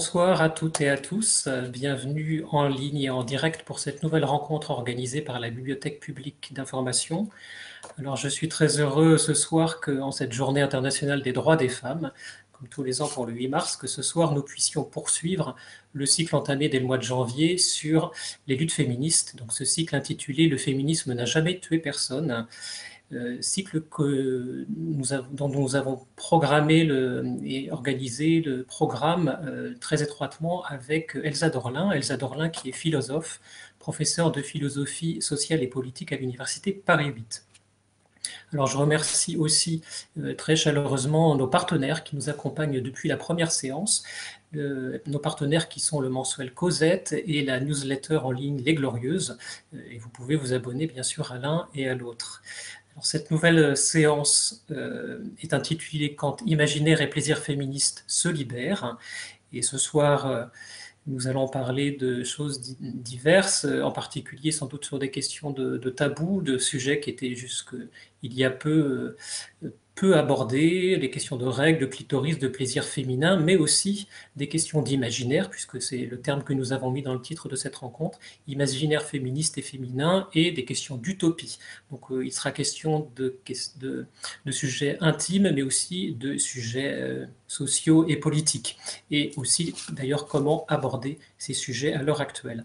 Bonsoir à toutes et à tous. Bienvenue en ligne et en direct pour cette nouvelle rencontre organisée par la Bibliothèque publique d'information. Alors, je suis très heureux ce soir qu'en cette journée internationale des droits des femmes, comme tous les ans pour le 8 mars, que ce soir nous puissions poursuivre le cycle entamé dès le mois de janvier sur les luttes féministes. Donc, ce cycle intitulé Le féminisme n'a jamais tué personne cycle que nous dont nous avons programmé et organisé le programme euh, très étroitement avec Elsa Dorlin. Elsa Dorlin qui est philosophe, professeure de philosophie sociale et politique à l'Université Paris 8. Alors je remercie aussi euh, très chaleureusement nos partenaires qui nous accompagnent depuis la première séance, nos partenaires qui sont le mensuel Cosette et la newsletter en ligne Les Glorieuses, et vous pouvez vous abonner bien sûr à l'un et à l'autre cette nouvelle séance euh, est intitulée Quand imaginaire et plaisir féministe se libèrent. Et ce soir, euh, nous allons parler de choses diverses, en particulier sans doute sur des questions de, de tabous, de sujets qui étaient jusqu'il y a peu euh, aborder les questions de règles, de clitoris, de plaisir féminin, mais aussi des questions d'imaginaire, puisque c'est le terme que nous avons mis dans le titre de cette rencontre, imaginaire féministe et féminin, et des questions d'utopie. Donc euh, il sera question de, de, de, sujets intimes, mais aussi de sujets euh, sociaux et politiques, et aussi d'ailleurs comment aborder ces sujets à l'heure actuelle.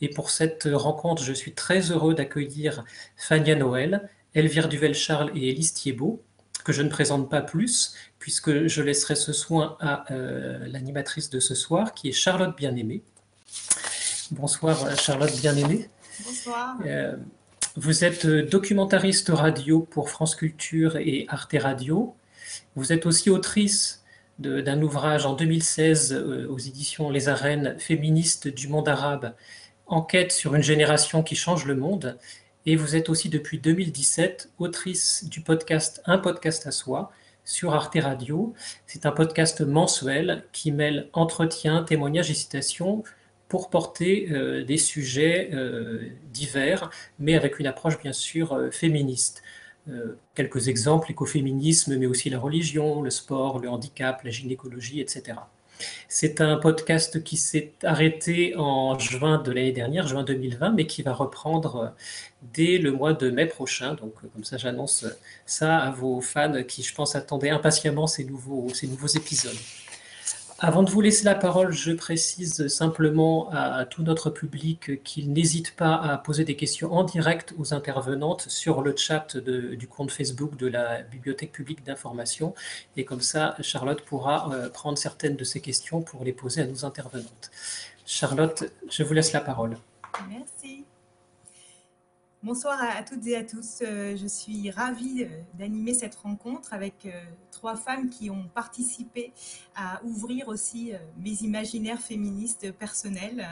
Et pour cette rencontre, je suis très heureux d'accueillir Fania Noël, Elvire Duvel-Charles et Élise Thiebaud, que je ne présente pas plus, puisque je laisserai ce soin à euh, l'animatrice de ce soir, qui est Charlotte Bien-Aimée. Bonsoir Charlotte Bien-Aimée. Bonsoir. Euh, vous êtes documentariste radio pour France Culture et Arte Radio. Vous êtes aussi autrice d'un ouvrage en 2016 euh, aux éditions Les Arènes féministes du monde arabe, Enquête sur une génération qui change le monde, et vous êtes aussi depuis 2017 autrice du podcast Un podcast à soi sur Arte Radio. C'est un podcast mensuel qui mêle entretien, témoignages et citations pour porter euh, des sujets euh, divers, mais avec une approche bien sûr euh, féministe. quelques exemples, l'écoféminisme, mais aussi la religion, le sport, le handicap, la gynécologie, etc. C'est un podcast qui s'est arrêté en juin de l'année dernière, juin 2020, mais qui va reprendre dès le mois de mai prochain. Donc, comme ça, j'annonce ça à vos fans qui, je pense, attendaient impatiemment ces nouveaux, ces nouveaux épisodes. Avant de vous laisser la parole, je précise simplement à, tout notre public qu'il n'hésite pas à poser des questions en direct aux intervenantes sur le chat du compte Facebook de la Bibliothèque publique d'information. Et comme ça, Charlotte pourra euh, prendre certaines de ces questions pour les poser à nos intervenantes. Charlotte, je vous laisse la parole. Merci. Bonsoir à, toutes et à tous. Euh, je suis ravie euh, d'animer cette rencontre avec euh, trois femmes qui ont participé à ouvrir aussi mes imaginaires féministes personnels.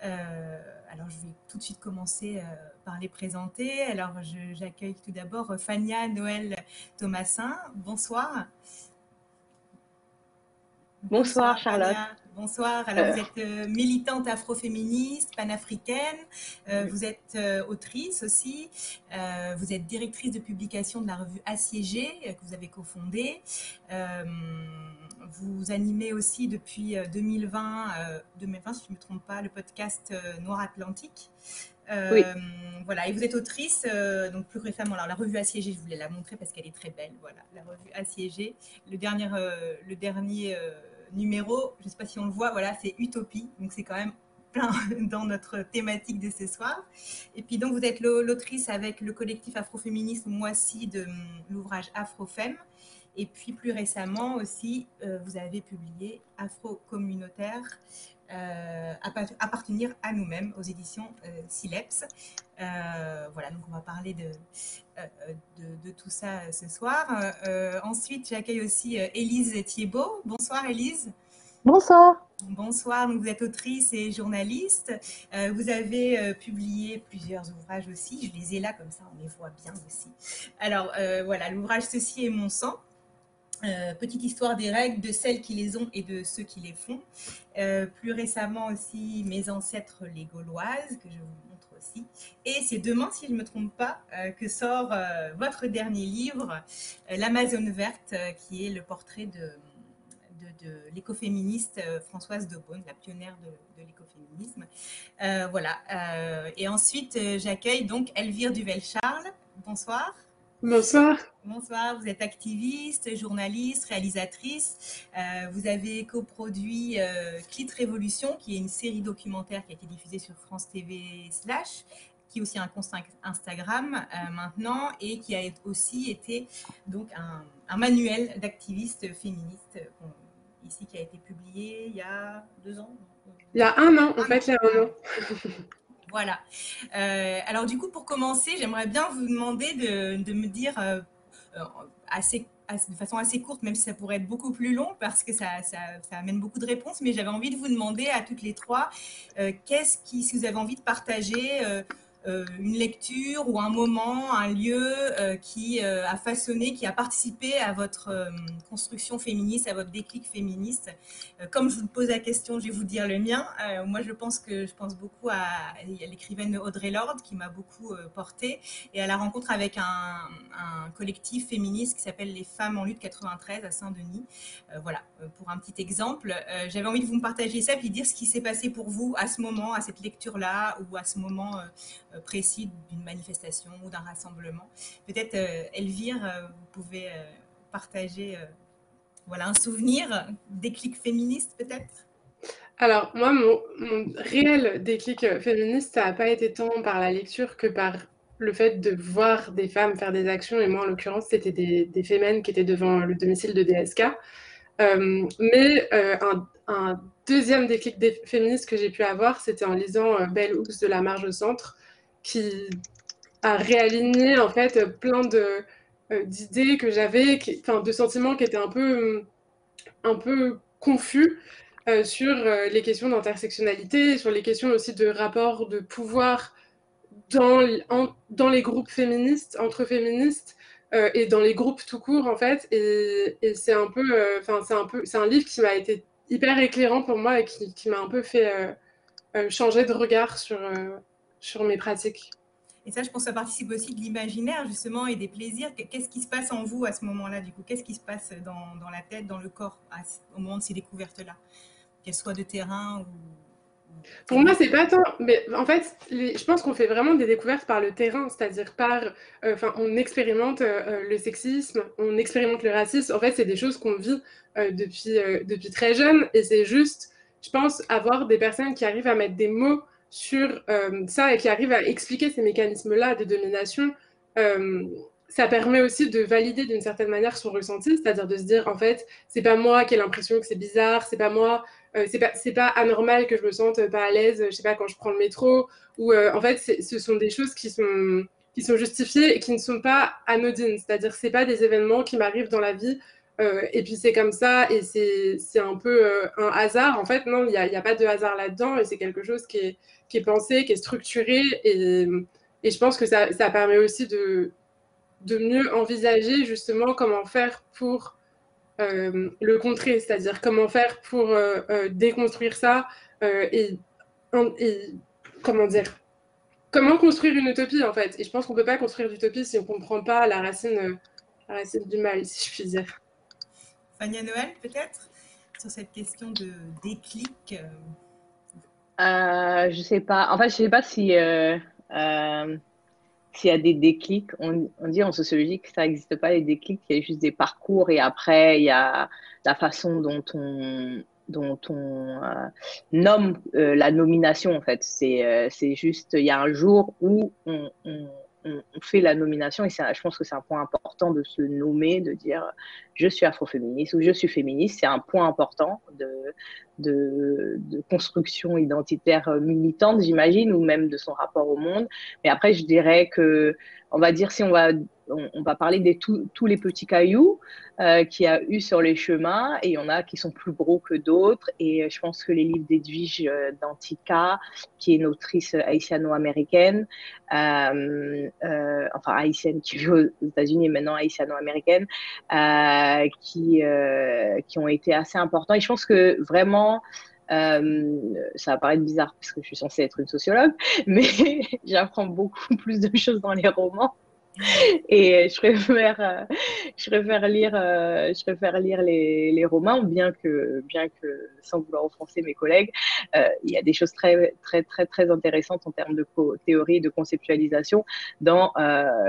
alors, je vais tout de suite commencer par les présenter. Alors, j'accueille tout d'abord Fania Noël Thomasin. Bonsoir. Bonsoir, Charlotte. Bonsoir. Alors, vous êtes euh, militante afroféministe, panafricaine. Euh, vous êtes euh, autrice aussi. vous êtes directrice de publication de la revue Assiégée que vous avez cofondée. vous animez aussi depuis 2020, 2020 si je ne me trompe pas, le podcast Noir Atlantique. oui. Voilà, et vous êtes autrice, donc plus récemment, alors la revue Assiégée, je voulais la montrer parce qu'elle est très belle, voilà, la revue Assiégée. Le dernier, le dernier numéro, je ne sais pas si on le voit, voilà, c'est Utopie. Donc c'est quand même plein dans notre thématique de ce soir. Et puis donc vous êtes l'autrice avec le collectif afroféministe Moissy de hum, l'ouvrage Afrofem. Et puis plus récemment aussi, euh, vous avez publié Afro-communautaire, appartenir à nous-mêmes aux éditions euh, Sileps. Euh, voilà, donc on va parler de, de, tout ça ce soir. ensuite, j'accueille aussi Élise Thiebaud. Bonsoir Élise. Bonsoir. Bonsoir, donc vous êtes autrice et journaliste. vous avez publié plusieurs ouvrages aussi. Je les ai là, comme ça on les voit bien aussi. Alors voilà, l'ouvrage Ceci est mon sang, euh, petite histoire des règles, de celles qui les ont et de ceux qui les font. Euh, plus récemment aussi, mes ancêtres les Gauloises, que je vous montre aussi. Et c'est demain, si je ne me trompe pas, euh, que sort votre dernier livre, L'Amazone verte, qui est le portrait de, l'écoféministe Françoise Daubonne, la pionnière de, l'écoféminisme. voilà. et ensuite, j'accueille donc Elvire Duvel-Charles. Bonsoir. Bonsoir. Bonsoir, vous êtes activiste, journaliste, réalisatrice. Euh, vous avez coproduit euh, Clit Révolution, qui est une série documentaire qui a été diffusée sur France TV Slash, qui est aussi un compte Instagram euh, maintenant, et qui a aussi été donc un, manuel d'activistes féministes ici qui a été publié il y a deux ans. Il y a un an, en fait, il y a un an. Voilà. Euh, alors du coup, pour commencer, j'aimerais bien vous demander de, me dire euh, euh, de façon assez courte, même si ça pourrait être beaucoup plus long, parce que ça, amène beaucoup de réponses, mais j'avais envie de vous demander à toutes les trois, qu'est-ce qui, si vous avez envie de partager une lecture ou un moment, un lieu euh, qui euh, a façonné, qui a participé à votre construction féministe, à votre déclic féministe. comme je vous pose la question, je vais vous dire le mien. moi, je pense que je pense beaucoup à, l'écrivaine Audrey Lorde qui m'a beaucoup portée et à la rencontre avec un, collectif féministe qui s'appelle Les Femmes en lutte 93 à Saint-Denis. voilà, pour un petit exemple. J'avais envie de vous partager ça puis dire ce qui s'est passé pour vous à ce moment, à cette lecture-là ou à ce moment euh, précis d'une manifestation ou d'un rassemblement. Peut-être, euh, Elvire, euh, vous pouvez partager voilà, un souvenir, déclic féministe peut-être? Alors, moi, mon, réel déclic féministe, ça n'a pas été tant par la lecture que par le fait de voir des femmes faire des actions. Et moi, en l'occurrence, c'était des, des qui étaient devant le domicile de DSK. mais un, deuxième déclic féministe que j'ai pu avoir, c'était en lisant Belle Hooks de la marge au centre, qui a réaligné en fait plein de euh, d'idées que j'avais, enfin de sentiments qui étaient un peu un peu confus euh, sur euh, les questions d'intersectionnalité, sur les questions aussi de rapport de pouvoir dans, dans les groupes féministes, entre féministes, et dans les groupes tout court en fait. Et, et c'est un peu, enfin c'est un peu, c'est un livre qui m'a été hyper éclairant pour moi et qui, qui m'a un peu fait changer de regard sur sur mes pratiques. Et ça, je pense que ça participe aussi de l'imaginaire, justement, et des plaisirs. Qu'est-ce qui se passe en vous à ce moment-là, du coup? Qu'est-ce qui se passe dans, dans, la tête, dans le corps, au moment de ces découvertes-là? Qu'elles soient de terrain ou... Pour moi, c'est pas tant. Mais en fait, je pense qu'on fait vraiment des découvertes par le terrain, c'est-à-dire par. Euh, enfin, on expérimente euh, le sexisme, on expérimente le racisme. En fait, c'est des choses qu'on vit euh, depuis, depuis très jeune. Et c'est juste, je pense, avoir des personnes qui arrivent à mettre des mots sur euh, ça et qui arrive à expliquer ces mécanismes-là de domination, euh, ça permet aussi de valider d'une certaine manière son ressenti, c'est-à-dire de se dire en fait, c'est pas moi qui ai l'impression que c'est bizarre, c'est pas moi, euh, c'est pas pas anormal que je me sente pas à l'aise, je sais pas quand je prends le métro, ou en fait, ce sont des choses qui sont qui sont justifiées et qui ne sont pas anodines, c'est-à-dire c'est pas des événements qui m'arrivent dans la vie et puis c'est comme ça, et c'est un peu un hasard. En fait, non, il n'y a, a, pas de hasard là-dedans, et c'est quelque chose qui est, qui est, pensé, qui est structuré, et, et je pense que ça, ça, permet aussi de, de mieux envisager justement comment faire pour euh, le contrer, c'est-à-dire comment faire pour déconstruire ça, et, et, comment dire Comment construire une utopie en fait Et je pense qu'on ne peut pas construire d'utopie si on ne comprend pas la racine, la racine du mal, si je puis dire. Fania Noël, peut-être, sur cette question de déclic euh, Je sais pas. En je sais pas si. Euh, euh, s'il y a des déclics, on, dit en sociologie que ça n'existe pas les déclics, il y a juste des parcours et après il y a la façon dont on, dont on nomme la nomination en fait. C'est juste, il y a un jour où on on, fait la nomination et je pense que c'est un point important de se nommer, de dire je suis afroféministe ou je suis féministe. C'est un point important de, construction identitaire militante, j'imagine, ou même de son rapport au monde. Mais après, je dirais que, on va dire, si on va on, va parler de tous les petits cailloux euh, qu'il y a eu sur les chemins, et il y en a qui sont plus gros que d'autres. Et euh, je pense que les livres d'Edwige euh, d'Antica, qui est une autrice haïtiano-américaine, enfin haïtienne qui vit aux États-Unis et maintenant haïtiano-américaine, qui, qui ont été assez importants. Et je pense que vraiment, ça va paraître bizarre parce que je suis censée être une sociologue, mais j'apprends beaucoup plus de choses dans les romans Et je préfère, euh, je préfère lire, euh, je préfère lire les, romans, bien que, bien que, sans vouloir offenser mes collègues, euh, il y a des choses très, très, très, très intéressantes en termes de théorie, de conceptualisation dans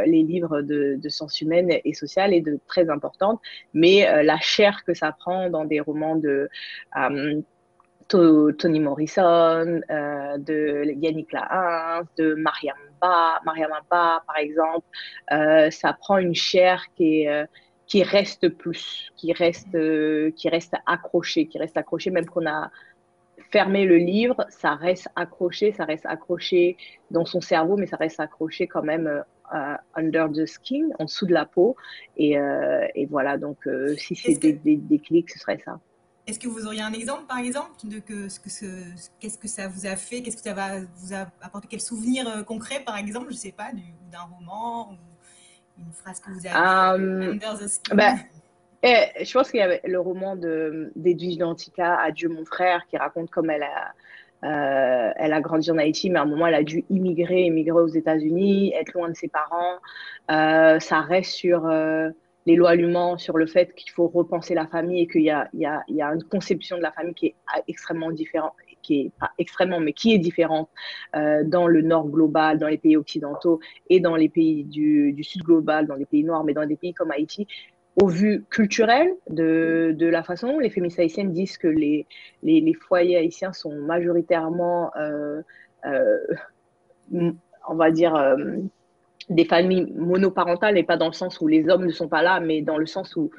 les livres de, de, sciences humaines et sociales et de très importantes. Mais la chair que ça prend dans des romans de Toni Morrison, euh, de Yannick Lahens, de Mariam Ba, Mariam par exemple. Euh, ça prend une chair qui, est, euh, qui reste plus, qui reste, qui reste accrochée, qui reste accrochée même qu'on a fermé le livre, ça reste accroché, ça reste accroché dans son cerveau, mais ça reste accroché quand même under the skin, en dessous de la peau. Et, et voilà, donc si c'est des, des, des clics, ce serait ça. Est-ce que vous auriez un exemple, par exemple, de que, ce que qu'est-ce que ça vous a fait, qu'est-ce que ça va vous a apporté, quel souvenir euh, concret, par exemple, je ne sais pas, d'un roman ou une phrase que vous avez um, under the skin. Eh, je pense qu'il y avait le roman d'Edwige Dantica, Adieu mon frère, qui raconte comme elle a, euh, elle a grandi en Haïti, mais à un moment, elle a dû immigrer, immigrer aux États-Unis, être loin de ses parents. Euh, ça reste sur les lois sur le fait qu'il faut repenser la famille et qu'il y, a, une conception de la famille qui est extrêmement différente, qui est pas extrêmement, mais qui est différente euh, dans le nord global, dans les pays occidentaux et dans les pays du, sud global, dans les pays noirs, mais dans des pays comme Haïti. Au vu culturel de, la façon, les féministes haïtiennes disent que les, foyers haïtiens sont majoritairement, euh, euh, on va dire, des familles monoparentales et pas dans le sens où les hommes ne sont pas là, mais dans le sens où,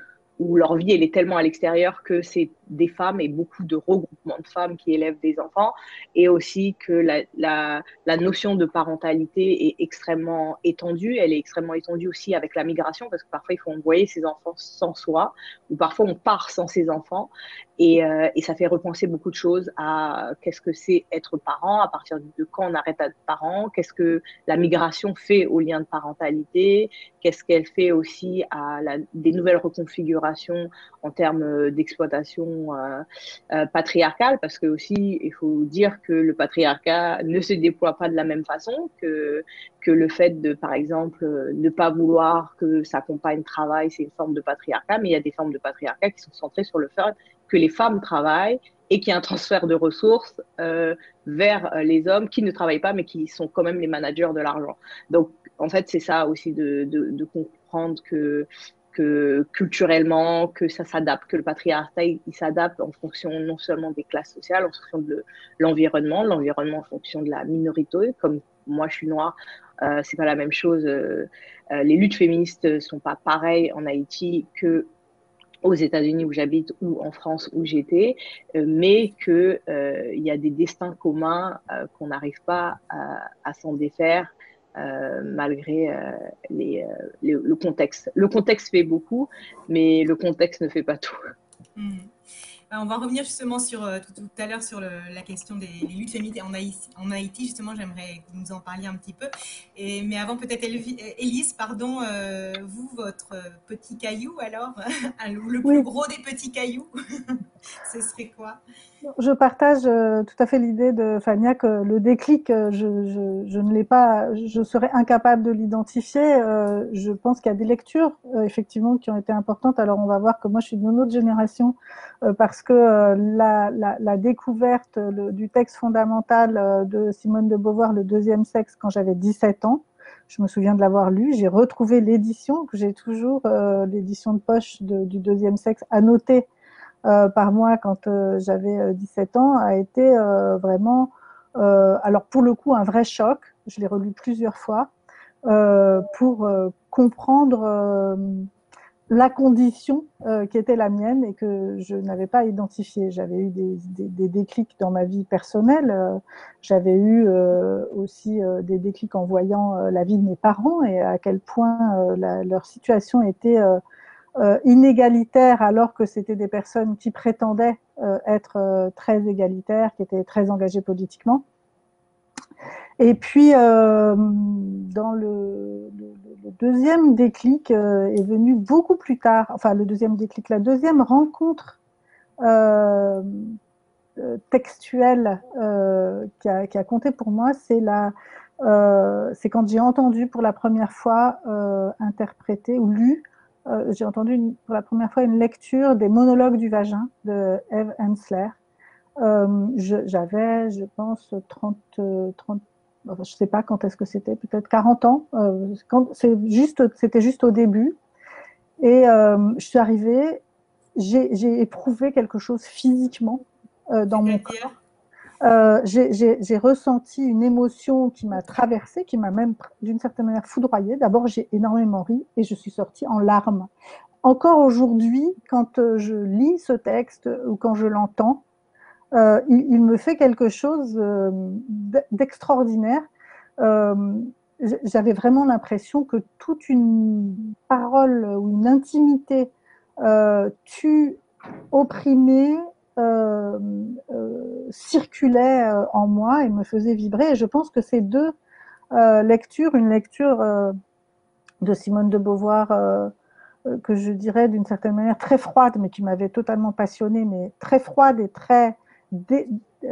leur vie elle est tellement à l'extérieur que c'est des femmes et beaucoup de regroupements de femmes qui élèvent des enfants et aussi que la, notion de parentalité est extrêmement étendue. Elle est extrêmement étendue aussi avec la migration parce que parfois il faut envoyer ses enfants sans soi ou parfois on part sans ses enfants et, euh, et ça fait repenser beaucoup de choses à qu'est-ce que c'est être parent, à partir de quand on arrête d'être parent, qu'est-ce que la migration fait au lien de parentalité, qu'est-ce qu'elle fait aussi à des nouvelles reconfigurations en termes d'exploitation euh, euh, patriarcale, parce que aussi il faut dire que le patriarcat ne se déploie pas de la même façon que que le fait de, par exemple, ne pas vouloir que sa compagne travaille, c'est une forme de patriarcat, mais il y a des formes de patriarcat qui sont centrées sur le fait que les femmes travaillent et qu'il y a un transfert de ressources euh, vers les hommes qui ne travaillent pas, mais qui sont quand même les managers de l'argent. Donc, en fait, c'est ça aussi de, de comprendre que que culturellement, que ça s'adapte, que le patriarcat, il, s'adapte en fonction non seulement des classes sociales, en fonction de l'environnement, l'environnement en fonction de la minorité, comme moi je suis noire, euh, c'est pas la même chose. Euh, euh, les luttes féministes sont pas pareilles en Haïti que aux États-Unis où j'habite ou en France où j'étais, euh, mais qu'il il y a des destins communs qu'on n'arrive pas à s'en défaire euh, malgré euh, euh, le contexte. Le contexte fait beaucoup, mais le contexte ne fait pas tout. Hmm. Bah, on va revenir justement sur tout, à l'heure sur la question des luttes féministes en Haïti. En Haïti, justement, j'aimerais que vous nous en parliez un petit peu. Et, mais avant, peut-être Élise, pardon, vous, votre petit caillou, alors, le plus gros des petits cailloux, ce serait quoi? Je partage euh, tout à fait l'idée de Fania que le déclic, euh, je, je, je ne l'ai pas, je serais incapable de l'identifier. Euh, je pense qu'il y a des lectures, effectivement, qui ont été importantes. Alors, on va voir que moi, je suis d'une autre génération parce que la, la, découverte du texte fondamental de Simone de Beauvoir, Le deuxième sexe, quand j'avais 17 ans, je me souviens de l'avoir lu. J'ai retrouvé l'édition, que j'ai toujours, l'édition de poche du deuxième sexe, annotée euh, par mois quand euh, j'avais 17 euh, ans a été vraiment, alors pour le coup, un vrai choc. Je l'ai relu plusieurs fois pour comprendre la condition qui était la mienne et que je n'avais pas identifiée. J'avais eu des, des, déclics dans ma vie personnelle. J'avais eu aussi des déclics en voyant la vie de mes parents et à quel point la, leur situation était euh, inégalitaires alors que c'était des personnes qui prétendaient euh, être euh, très égalitaires, qui étaient très engagées politiquement. Et puis, dans le, deuxième déclic est venu beaucoup plus tard, enfin le deuxième déclic, la deuxième rencontre textuelle qui a, compté pour moi, c'est la, c'est quand j'ai entendu pour la première fois interpréter ou lu, j'ai entendu pour la première fois une lecture des monologues du vagin de Eve Ensler. J'avais, je pense, 30, 30 je ne sais pas quand est-ce que c'était, peut-être 40 ans. c'est juste, c'était juste au début. Et je suis arrivée, j'ai éprouvé quelque chose physiquement euh, dans mon corps. Euh, j'ai ressenti une émotion qui m'a traversée, qui m'a même d'une certaine manière foudroyée. D'abord, j'ai énormément ri et je suis sortie en larmes. Encore aujourd'hui, quand euh, je lis ce texte ou quand je l'entends, euh, il, me fait quelque chose euh, d'extraordinaire. Euh, J'avais vraiment l'impression que toute une parole ou une intimité tue, opprimée, euh, euh, circulait euh, en moi et me faisait vibrer. Et je pense que ces deux lectures, une lecture de Simone de Beauvoir, que je dirais d'une certaine manière très froide, mais qui m'avait totalement passionnée, mais très froide et très dé,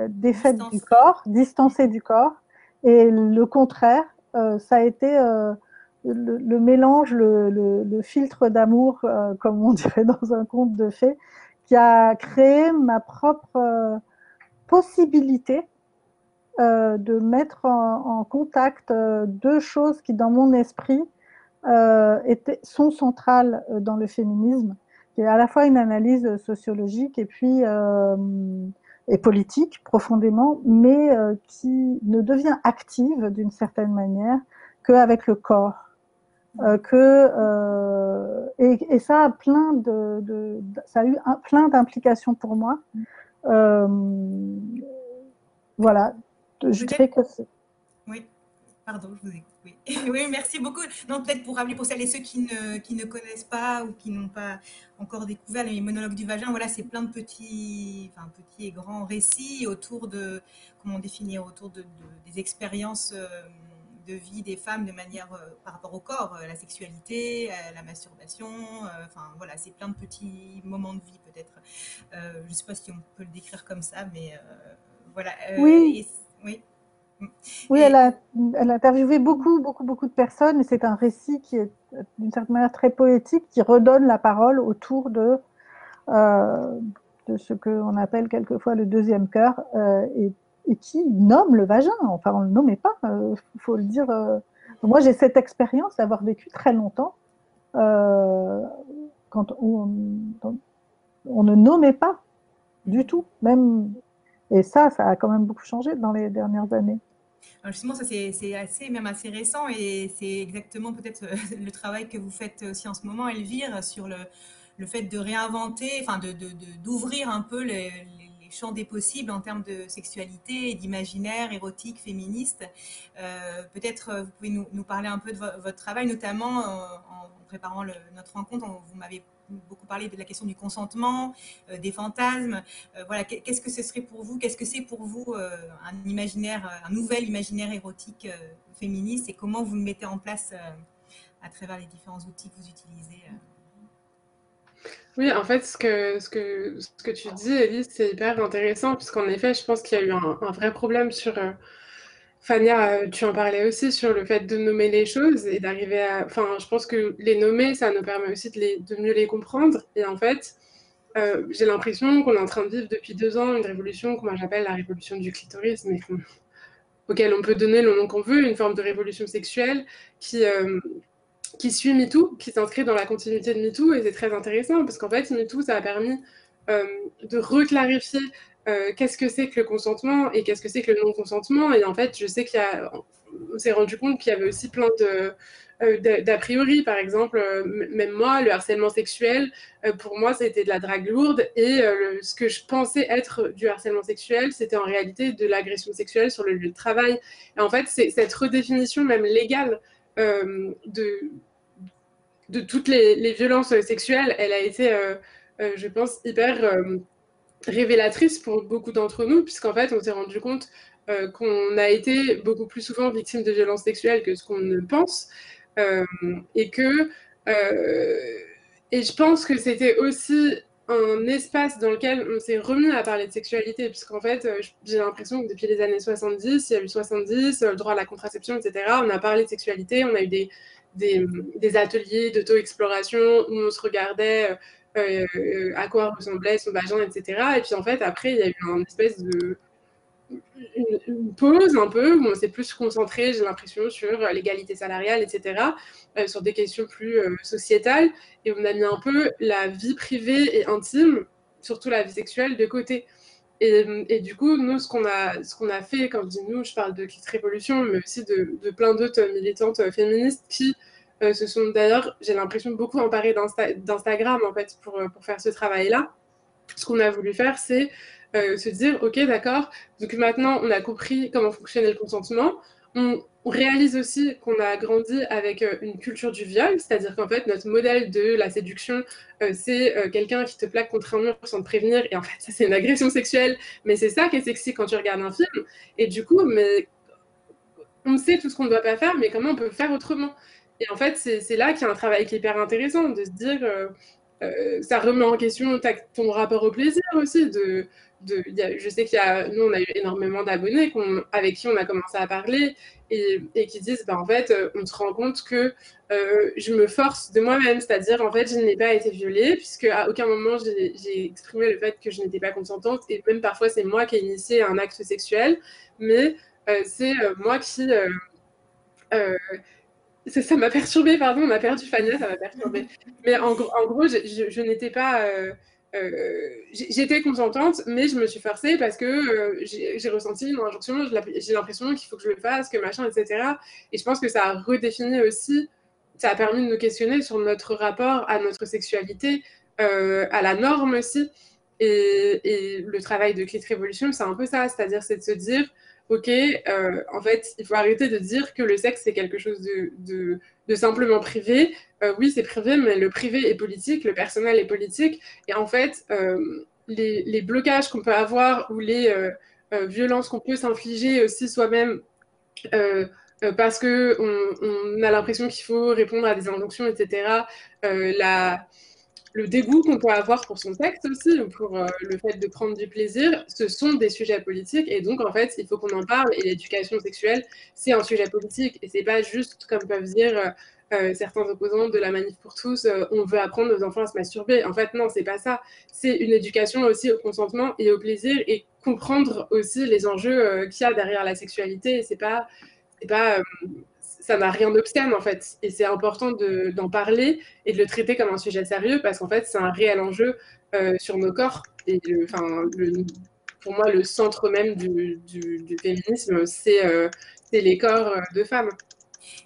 défaite du corps, distancée du corps. Et le contraire, euh, ça a été euh, le, le, mélange, le, le, le filtre d'amour, euh, comme on dirait dans un conte de fées, qui a créé ma propre euh, possibilité euh, de mettre en, en contact euh, deux choses qui, dans mon esprit, étaient, sont centrales dans le féminisme, qui est à la fois une analyse sociologique et puis et politique profondément, mais qui ne devient active d'une certaine manière qu'avec le corps. Euh, que euh, et, et, ça a plein de, de, ça a eu un, plein d'implications pour moi. Euh, voilà, je dirais que oui, pardon, je vous écoute. Oui. oui, merci beaucoup. Non, peut-être pour rappeler pour celles et ceux qui ne, qui ne connaissent pas ou qui n'ont pas encore découvert les monologues du vagin, voilà, c'est plein de petits, enfin, petits et grands récits autour de, comment définir, autour de, de des expériences euh, de vie des femmes de manière euh, par rapport au corps, euh, la sexualité, la masturbation, enfin voilà, c'est plein de petits moments de vie peut-être. je ne sais pas si on peut le décrire comme ça, mais voilà. oui. Et, oui. Oui, elle, a, elle a interviewé beaucoup, beaucoup, beaucoup de personnes et c'est un récit qui est d'une certaine manière très poétique, qui redonne la parole autour de, euh, de ce qu'on appelle quelquefois le deuxième cœur euh, et et qui nomme le vagin. Enfin, on ne le nommait pas, il euh, faut le dire. Euh. Moi, j'ai cette expérience d'avoir vécu très longtemps quand on, on, ne nommait pas du tout, même. Et ça, ça a quand même beaucoup changé dans les dernières années. Justement, ça c'est assez, même assez récent et c'est exactement peut-être le travail que vous faites aussi en ce moment, Elvire, sur le, le fait de réinventer, enfin d'ouvrir de, de, un peu les, champ des possibles en termes de sexualité d'imaginaire érotique, féministe. Euh, Peut-être euh, vous pouvez nous, nous, parler un peu de vo votre travail, notamment en, préparant notre rencontre. On, vous m'avez beaucoup parlé de la question du consentement, euh, des fantasmes. Euh, voilà, qu'est-ce que ce serait pour vous? Qu'est-ce que c'est pour vous euh, un imaginaire, un nouvel imaginaire érotique féministe? Et comment vous le mettez en place à travers les différents outils que vous utilisez oui, en fait, ce que, ce que, ce que tu dis, Elise, c'est hyper intéressant, puisqu'en effet, je pense qu'il y a eu un vrai problème sur... Euh, Fania, tu en parlais aussi sur le fait de nommer les choses et d'arriver à... Enfin, je pense que les nommer, ça nous permet aussi de, mieux les comprendre. Et en fait, euh, j'ai l'impression qu'on est en train de vivre depuis deux ans une révolution que moi j'appelle la révolution du clitoris, mais auquel on peut donner le nom qu'on veut, une forme de révolution sexuelle qui, euh, qui suit MeToo, qui s'inscrit dans la continuité de MeToo, et c'est très intéressant, parce qu'en fait, MeToo, ça a permis euh, de reclarifier euh, qu'est-ce que c'est que le consentement et qu'est-ce que c'est que le non-consentement. Et en fait, je sais qu'il s'est rendu compte qu'il y avait aussi plein de euh, d'a priori, par exemple, euh, même moi, le harcèlement sexuel, pour moi, c'était de la drague lourde, et ce que je pensais être du harcèlement sexuel, c'était en réalité de l'agression sexuelle sur le lieu de travail. Et en fait, cette redéfinition même légale de, de toutes les, violences sexuelles, elle a été, je pense, hyper révélatrice pour beaucoup d'entre nous, puisqu'en fait, on s'est rendu compte euh, qu'on a été beaucoup plus souvent victime de violences sexuelles que ce qu'on ne pense, et que, et je pense que c'était aussi un espace dans lequel on s'est remis à parler de sexualité, puisqu'en fait, euh, j'ai l'impression que depuis les années 70, il y a eu 70, le droit à la contraception, etc., on a parlé de sexualité, on a eu des, des ateliers d'auto-exploration où on se regardait euh, à quoi ressemblait son vagin, etc. Et puis en fait, après, il y a eu une espèce de une, pause un peu où on s'est plus concentré, j'ai l'impression, sur l'égalité salariale, etc., euh, sur des questions plus euh, sociétales. Et on a mis un peu la vie privée et intime, surtout la vie sexuelle, de côté. Et, du coup, nous, ce qu'on a, ce a fait, quand je dis nous, je parle de Kids Révolution, mais aussi de, de plein d'autres militantes féministes qui euh, se sont d'ailleurs, j'ai l'impression, beaucoup emparées d'Instagram en fait pour, pour faire ce travail-là. Ce qu'on a voulu faire, c'est euh, se dire, ok, d'accord, donc maintenant on a compris comment fonctionnait le consentement, on, réalise aussi qu'on a grandi avec euh, une culture du viol, c'est-à-dire qu'en fait notre modèle de la séduction, euh, c'est quelqu'un qui te plaque contre un mur sans te prévenir, et en fait ça c'est une agression sexuelle, mais c'est ça qui est sexy quand tu regardes un film, et du coup, mais on sait tout ce qu'on ne doit pas faire, mais comment on peut faire autrement? Et en fait, c'est là qu'il y a un travail qui est hyper intéressant, de se dire, ça remet en question ton rapport au plaisir aussi, de, je sais qu'il y a, nous, on a eu énormément d'abonnés avec qui on a commencé à parler et, qui disent, bah, en fait, euh, on se rend compte que euh, je me force de moi-même, c'est-à-dire, en fait, je n'ai pas été violée, puisque à aucun moment j'ai exprimé le fait que je n'étais pas consentante, et même parfois c'est moi qui ai initié un acte sexuel, mais euh, c'est moi qui. Ça m'a perturbée, pardon, on a perdu Fania, ça m'a perturbée. Mais en, gros, je, n'étais pas. Euh, j'étais consentante, mais je me suis forcée parce que euh, j'ai ressenti une injonction, j'ai l'impression qu'il faut que je le fasse, que machin, etc. Et je pense que ça a redéfini aussi, ça a permis de nous questionner sur notre rapport à notre sexualité, euh, à la norme aussi. Et, et, le travail de Clit Revolution, c'est un peu ça, c'est-à-dire c'est de se dire, ok, euh, en fait, il faut arrêter de dire que le sexe, c'est quelque chose de, simplement privé. Euh, oui, c'est privé, mais le privé est politique, le personnel est politique. Et en fait, euh, les, blocages qu'on peut avoir ou les violences qu'on peut s'infliger aussi soi-même, parce qu'on on a l'impression qu'il faut répondre à des injonctions, etc., le dégoût qu'on peut avoir pour son texte aussi, ou pour euh, le fait de prendre du plaisir, ce sont des sujets politiques. Et donc, en fait, il faut qu'on en parle. Et l'éducation sexuelle, c'est un sujet politique. Et c'est pas juste, comme peuvent dire euh, euh, certains opposants de la manif pour tous, on veut apprendre aux enfants à se masturber. En fait, non, c'est pas ça. C'est une éducation aussi au consentement et au plaisir et comprendre aussi les enjeux qu'il y a derrière la sexualité. Et c'est pas, c'est pas ça n'a rien d'obscène en fait. Et c'est important d'en parler et de le traiter comme un sujet sérieux parce qu'en fait, c'est un réel enjeu euh, sur nos corps. Et enfin, pour moi, le centre même du, féminisme, c'est euh, les corps euh, de femmes.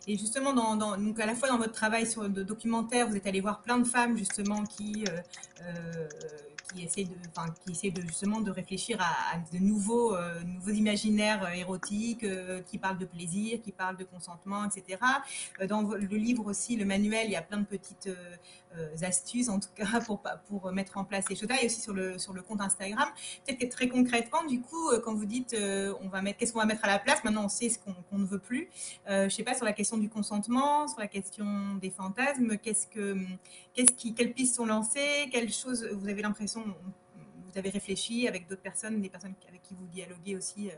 Et justement, donc à la fois dans votre travail sur le documentaire, vous êtes allé voir plein de femmes justement qui qui essaie de, justement de réfléchir à, de nouveaux, euh, imaginaires euh, érotiques, euh, qui parlent de plaisir, qui parlent de consentement, etc. dans le livre aussi, le manuel, il y a plein de petites astuces, en tout cas, pour, mettre en place ces choses-là, et aussi sur le, compte Instagram. Peut-être que très concrètement, du coup, quand vous dites, on va mettre, qu'est-ce qu'on va mettre à la place, maintenant on sait ce qu'on ne veut plus. je ne sais pas, sur la question du consentement, sur la question des fantasmes, qu'est-ce que, qu'est-ce qui, quelles pistes sont lancées, quelles choses vous avez l'impression vous avez réfléchi avec d'autres personnes, des personnes avec qui vous dialoguez aussi euh,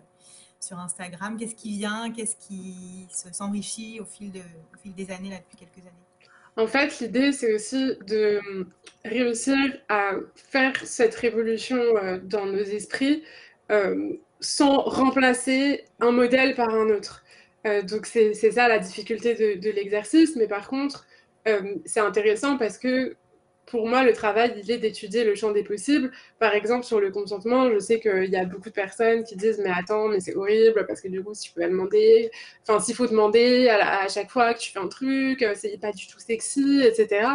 sur Instagram Qu'est-ce qui vient Qu'est-ce qui s'enrichit au, fil des années, là, depuis quelques années? En fait, l'idée, c'est aussi de réussir à faire cette révolution euh, dans nos esprits euh, sans remplacer un modèle par un autre. donc, c'est ça la difficulté de l'exercice. Mais par contre, c'est intéressant parce que pour moi, le travail, il est d'étudier le champ des possibles. Par exemple, sur le consentement, je sais qu'il y a beaucoup de personnes qui disent Mais attends, mais c'est horrible parce que du coup, si tu demander, enfin, s'il faut demander à, chaque fois que tu fais un truc, euh, c'est pas du tout sexy, etc.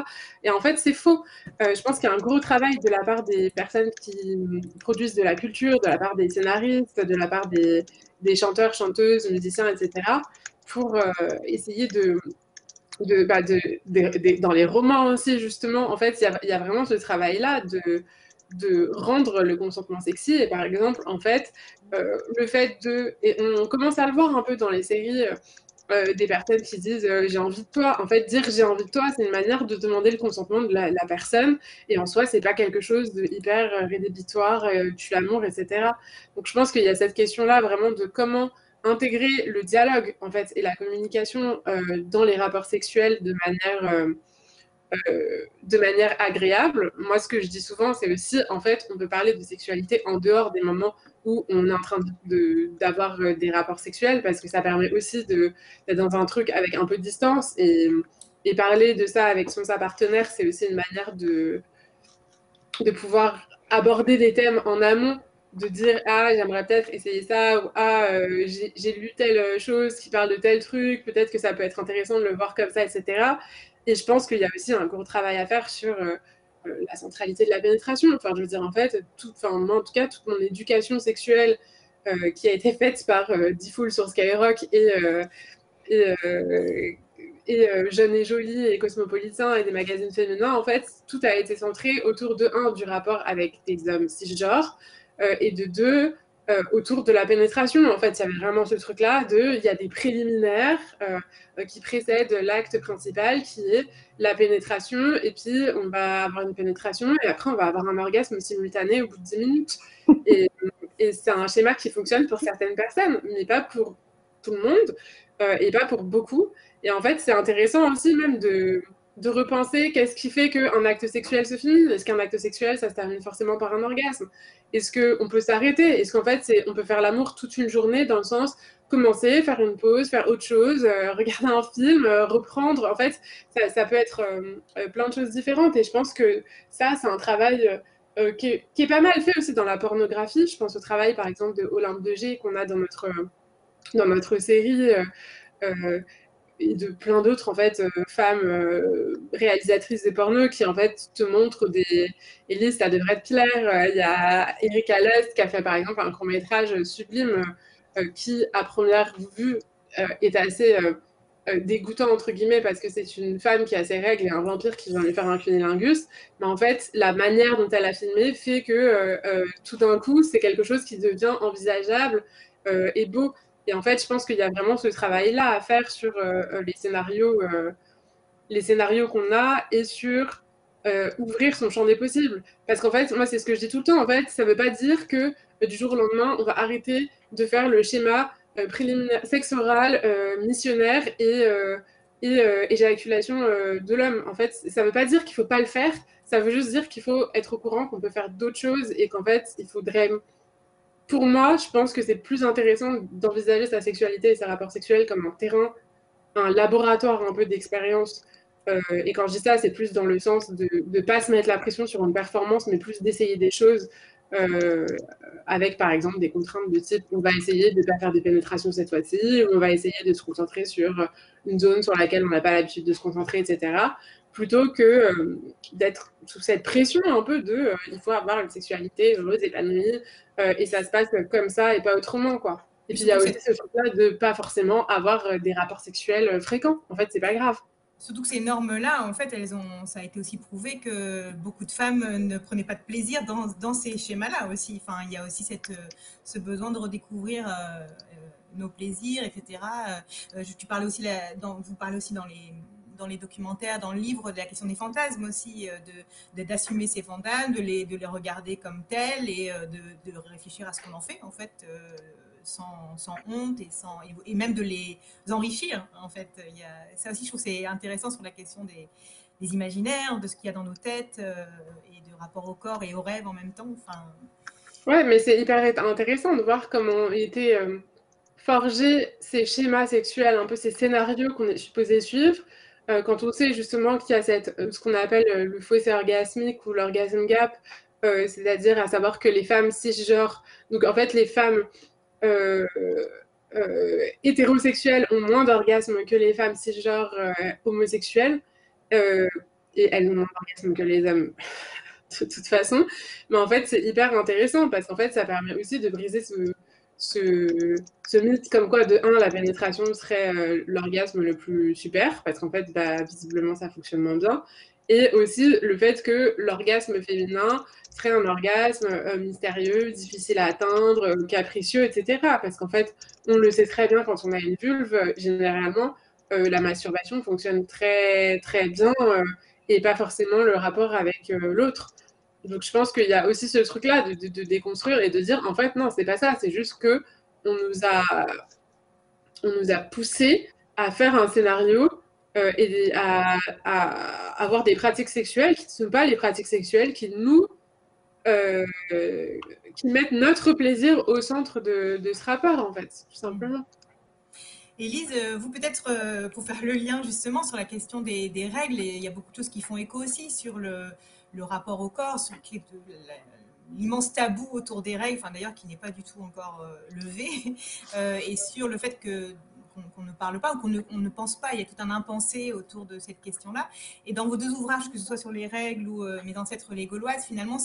Et en fait, c'est faux. Euh, je pense qu'il y a un gros travail de la part des personnes qui produisent de la culture, de la part des scénaristes, de la part des, chanteurs, chanteuses, musiciens, etc., pour euh, essayer de de, bah de, dans les romans aussi, justement, en fait, il y, a, vraiment ce travail-là de, de rendre le consentement sexy. Et par exemple, en fait, euh, le fait de. Et on commence à le voir un peu dans les séries. euh, des personnes qui disent euh, j'ai envie de toi. En fait, dire j'ai envie de toi, c'est une manière de demander le consentement de la, personne. Et en soi, c'est pas quelque chose de hyper rédhibitoire, tu l'amour, etc. Donc, je pense qu'il y a cette question-là vraiment de comment intégrer le dialogue en fait et la communication dans les rapports sexuels de manière euh, de manière agréable. Moi, ce que je dis souvent, c'est aussi, en fait, on peut parler de sexualité en dehors des moments où on est en train d'avoir euh, des rapports sexuels, parce que ça permet aussi d'être dans un truc avec un peu de distance. Et, et parler de ça avec son sa partenaire, c'est aussi une manière de, de pouvoir aborder des thèmes en amont de dire ah j'aimerais peut-être essayer ça ou ah euh, j'ai lu telle chose qui parle de tel truc peut-être que ça peut être intéressant de le voir comme ça etc et je pense qu'il y a aussi un gros travail à faire sur euh, euh, la centralité de la pénétration. Enfin, je veux dire, en fait, tout, enfin, moi, en tout cas, toute mon éducation sexuelle euh, qui a été faite par Diffoul sur Skyrock et, et, et Jeune et Jolie et Cosmopolitain et des magazines féminins, en fait, tout a été centré autour de, un, du rapport avec des hommes cisgenres, et de deux, euh, autour de la pénétration. En fait, il y avait vraiment ce truc-là de, il y a des préliminaires euh, euh, qui précèdent l'acte principal qui est la pénétration, et puis on va avoir une pénétration, et après on va avoir un orgasme simultané au bout de 10 minutes. Et, et c'est un schéma qui fonctionne pour certaines personnes, mais pas pour tout le monde, et pas pour beaucoup. Et en fait, c'est intéressant aussi même de, de repenser qu'est-ce qui fait qu'un acte sexuel se finit. Est-ce qu'un acte sexuel, ça se termine forcément par un orgasme? Est-ce qu'on peut s'arrêter? Est-ce qu'en fait, on peut faire l'amour toute une journée dans le sens commencer, faire une pause, faire autre chose, euh, regarder un film, euh, reprendre? En fait, ça, peut être euh, plein de choses différentes. Et je pense que ça, c'est un travail qui est, pas mal fait aussi dans la pornographie. Je pense au travail, par exemple, de Olympe de G qu'on a dans notre, dans notre série et de plein d'autres en fait euh, femmes euh, réalisatrices de porno qui en fait te montrent des Elise ça devrait te plaire euh, il y a Erika Lust qui a fait par exemple un court métrage sublime qui à première vue est assez dégoûtant entre guillemets parce que c'est une femme qui a ses règles et un vampire qui vient lui faire un cunilingus. Mais en fait la manière dont elle a filmé fait que tout d'un coup c'est quelque chose qui devient envisageable et beau et en fait, je pense qu'il y a vraiment ce travail-là à faire sur euh, euh, les scénarios, euh, scénarios qu'on a et sur ouvrir son champ des possibles. Parce qu'en fait, moi, c'est ce que je dis tout le temps. En fait, ça ne veut pas dire que du jour au lendemain, on va arrêter de faire le schéma préliminaire, sexe oral, missionnaire et, et éjaculation de l'homme. En fait, ça ne veut pas dire qu'il ne faut pas le faire. Ça veut juste dire qu'il faut être au courant qu'on peut faire d'autres choses et qu'en fait, il faudrait pour moi, je pense que c'est plus intéressant d'envisager sa sexualité et ses rapports sexuels comme un terrain, un laboratoire un peu d'expérience. Euh, et quand je dis ça, c'est plus dans le sens de ne pas se mettre la pression sur une performance, mais plus d'essayer des choses euh, avec, par exemple, des contraintes de type on va essayer de ne pas faire des pénétrations cette fois-ci, on va essayer de se concentrer sur une zone sur laquelle on n'a pas l'habitude de se concentrer, etc plutôt que euh, d'être sous cette pression un peu de euh, il faut avoir une sexualité heureuse, épanouie, euh, et ça se passe comme ça et pas autrement, quoi. Et puis il y a aussi ce truc-là de pas forcément avoir des rapports sexuels fréquents. En fait, c'est pas grave. Surtout que ces normes-là, en fait, elles ont, ça a été aussi prouvé que beaucoup de femmes ne prenaient pas de plaisir dans, dans ces schémas-là aussi. Enfin, il y a aussi cette, ce besoin de redécouvrir nos plaisirs, etc. tu parlais aussi, dans, vous parlez aussi dans les, dans les documentaires, dans le livre, de la question des fantasmes aussi, euh, d'assumer ces fantasmes, de les, de les regarder comme tels et euh, de, de réfléchir à ce qu'on en fait, en fait, euh, sans, sans, honte et, sans, et même de les enrichir, en fait. Il y a, ça aussi, je trouve c'est intéressant sur la question des, des imaginaires, de ce qu'il y a dans nos têtes et de rapport au corps et au rêve en même temps. Enfin... Ouais, mais c'est hyper intéressant de voir comment ont été forgés ces schémas sexuels, un peu ces scénarios qu'on est supposé suivre, euh, quand on sait justement qu'il y a euh, ce qu'on appelle euh, le fossé orgasmique ou l'orgasme gap, c'est-à-dire à savoir que les femmes cisgenres, donc en fait les femmes hétérosexuelles ont moins d'orgasmes que les femmes cisgenres homosexuelles, et elles ont moins d'orgasmes que les hommes de toute façon. Mais en fait, c'est hyper intéressant parce qu'en fait, ça permet aussi de briser ce, ce, mythe comme quoi, de un, la pénétration serait euh, l'orgasme le plus super, parce qu'en fait, bah, visiblement, ça fonctionne moins bien. et aussi le fait que l'orgasme féminin serait un orgasme euh, mystérieux, difficile à atteindre, euh, capricieux, etc. Parce qu'en fait, on le sait très bien quand on a une vulve, généralement, la masturbation fonctionne très très bien et pas forcément le rapport avec l'autre. Donc je pense qu'il y a aussi ce truc-là de, déconstruire et de dire en fait non, c'est pas ça, c'est juste que on nous a on nous a poussé à faire un scénario euh, et à, avoir des pratiques sexuelles qui ne sont pas les pratiques sexuelles qui nous euh, qui mettent notre plaisir au centre de, ce rapport en fait, tout simplement. Élise, euh, vous peut-être pour faire le lien justement sur la question des, règles, il y a beaucoup de choses qui font écho aussi sur le, rapport au corps, sur l'immense tabou autour des règles, enfin d'ailleurs qui n'est pas du tout encore levé, et sur le fait que qu'on ne parle pas ou qu'on ne, pense pas. Il y a tout un impensé autour de cette question-là. Et dans vos deux ouvrages, que ce soit sur les règles ou euh, Mes ancêtres les Gauloises, finalement,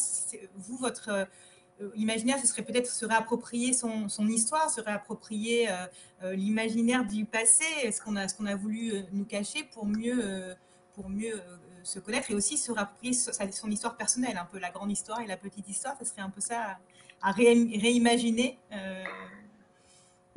vous, votre euh, imaginaire, ce serait peut-être se réapproprier son, son, histoire, se réapproprier euh, l'imaginaire du passé, ce qu'on a, ce qu'on a voulu nous cacher pour mieux, pour mieux se connaître et aussi se réapproprier son histoire personnelle, un peu la grande histoire et la petite histoire. Ce serait un peu ça à, réimaginer.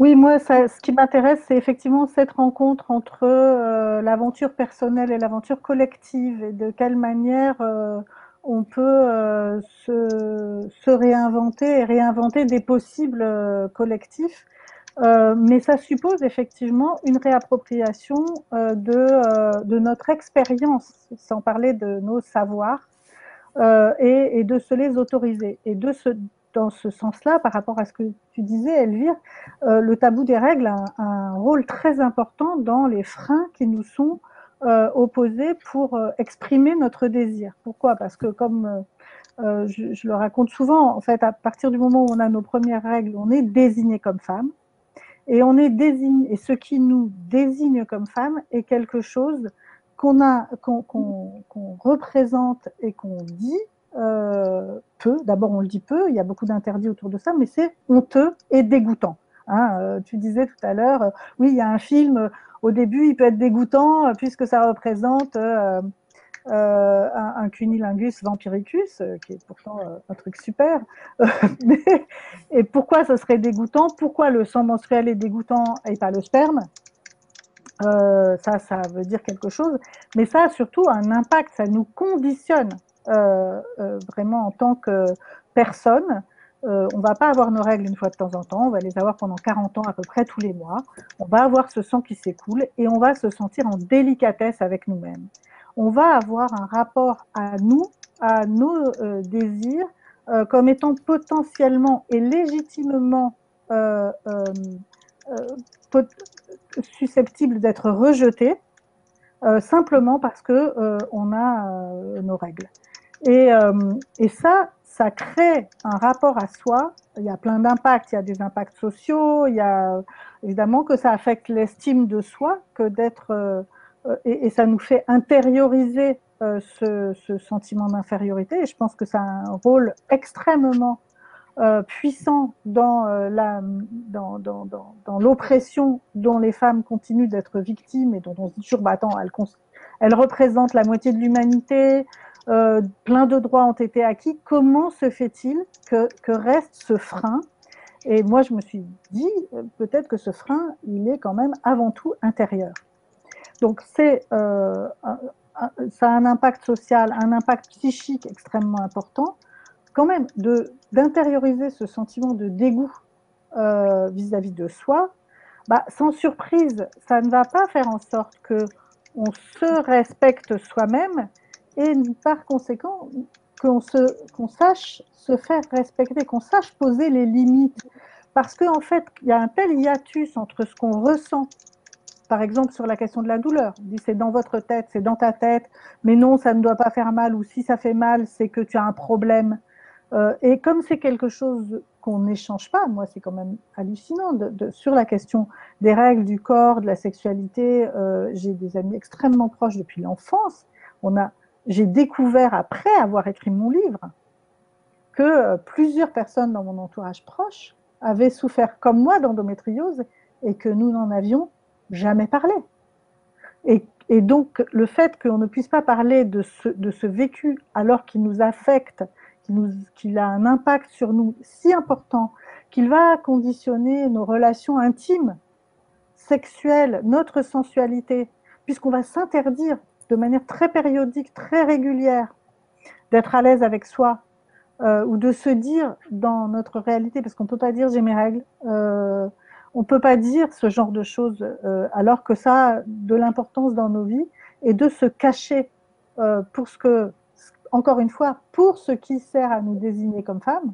Oui, moi, ce qui m'intéresse, c'est effectivement cette rencontre entre euh, l'aventure personnelle et l'aventure collective et de quelle manière euh, on peut euh, se, réinventer et réinventer des possibles collectifs. Mais ça suppose effectivement une réappropriation de, de notre expérience, sans parler de nos savoirs, et, de se les autoriser et dans ce sens-là, par rapport à ce que tu disais, Elvire, euh, le tabou des règles a un, rôle très important dans les freins qui nous sont euh, opposés pour euh, exprimer notre désir. Pourquoi? Parce que comme je, je, le raconte souvent, en fait, à partir du moment où on a nos premières règles, on est désigné comme femme. Et on est désigné, et ce qui nous désigne comme femme est quelque chose qu'on a, qu'on représente et qu'on dit euh, peu. D'abord, on le dit peu, il y a beaucoup d'interdits autour de ça, mais c'est honteux et dégoûtant. Hein, euh, tu disais tout à l'heure, euh, oui, il y a un film, au début, il peut être dégoûtant puisque ça représente un, un, cunilingus vampiricus, qui est pourtant un truc super. et pourquoi ce serait dégoûtant? Pourquoi le sang menstruel est dégoûtant et pas le sperme? Ça, ça veut dire quelque chose, mais ça a surtout un impact, ça nous conditionne euh, euh, vraiment en tant que personne. Euh, on va pas avoir nos règles une fois de temps en temps, on va les avoir pendant 40 ans à peu près tous les mois. On va avoir ce sang qui s'écoule et on va se sentir en délicatesse avec nous-mêmes. On va avoir un rapport à nous, à nos désirs, comme étant potentiellement et légitimement susceptibles d'être rejetés, simplement parce que on a nos règles. Et, euh, et, ça, ça crée un rapport à soi. Il y a plein d'impacts. Il y a des impacts sociaux. Il y a évidemment que ça affecte l'estime de soi, que d'être euh, et, et, ça nous fait intérioriser euh, ce, ce, sentiment d'infériorité. Et je pense que ça a un rôle extrêmement euh, puissant dans euh, la dans, dans, dans, dans l'oppression dont les femmes continuent d'être victimes et dont on se dit toujours bah attends elles représentent la moitié de l'humanité euh, plein de droits ont été acquis. Comment se fait-il que, que, reste ce frein? Et moi, je me suis dit, euh, peut-être que ce frein, il est quand même avant tout intérieur. Donc, c'est, euh, ça a un impact social, un impact psychique extrêmement important. Quand même, d'intérioriser ce sentiment de dégoût euh, vis-à-vis de soi, bah, sans surprise, ça ne va pas faire en sorte que on se respecte soi-même et par conséquent qu'on sache se faire respecter, qu'on sache poser les limites. Parce qu'en en fait, il y a un tel hiatus entre ce qu'on ressent, par exemple sur la question de la douleur, on dit c'est dans votre tête, c'est dans ta tête, mais non, ça ne doit pas faire mal, ou si ça fait mal, c'est que tu as un problème. Euh, et comme c'est quelque chose qu'on n'échange pas, moi c'est quand même hallucinant, de, sur la question des règles du corps, de la sexualité, euh, j'ai des amis extrêmement proches depuis l'enfance. On a j'ai découvert après avoir écrit mon livre que euh, plusieurs personnes dans mon entourage proche avaient souffert comme moi d'endométriose et que nous n'en avions jamais parlé. Et, donc, le fait qu'on ne puisse pas parler de ce, de ce vécu alors qu'il nous affecte, qu'il a un impact sur nous si important, qu'il va conditionner nos relations intimes, sexuelles, notre sensualité, puisqu'on va s'interdire de manière très périodique, très régulière, d'être à l'aise avec soi, euh, ou de se dire dans notre réalité, parce qu'on ne peut pas dire j'ai mes règles, euh, on ne peut pas dire ce genre de choses euh, alors que ça a de l'importance dans nos vies, et de se cacher euh, pour ce que, encore une fois, pour ce qui sert à nous désigner comme femmes,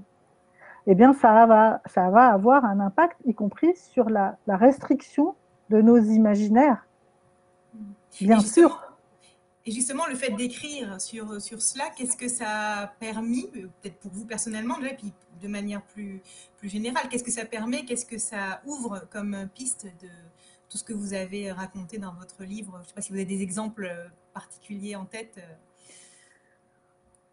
eh bien ça va, ça va avoir un impact, y compris sur la, la restriction de nos imaginaires. Bien sûr. Et justement, le fait d'écrire sur, sur cela, qu'est-ce que ça a permis, peut-être pour vous personnellement, et puis de manière plus, plus générale, qu'est-ce que ça permet, qu'est-ce que ça ouvre comme piste de tout ce que vous avez raconté dans votre livre? Je ne sais pas si vous avez des exemples particuliers en tête.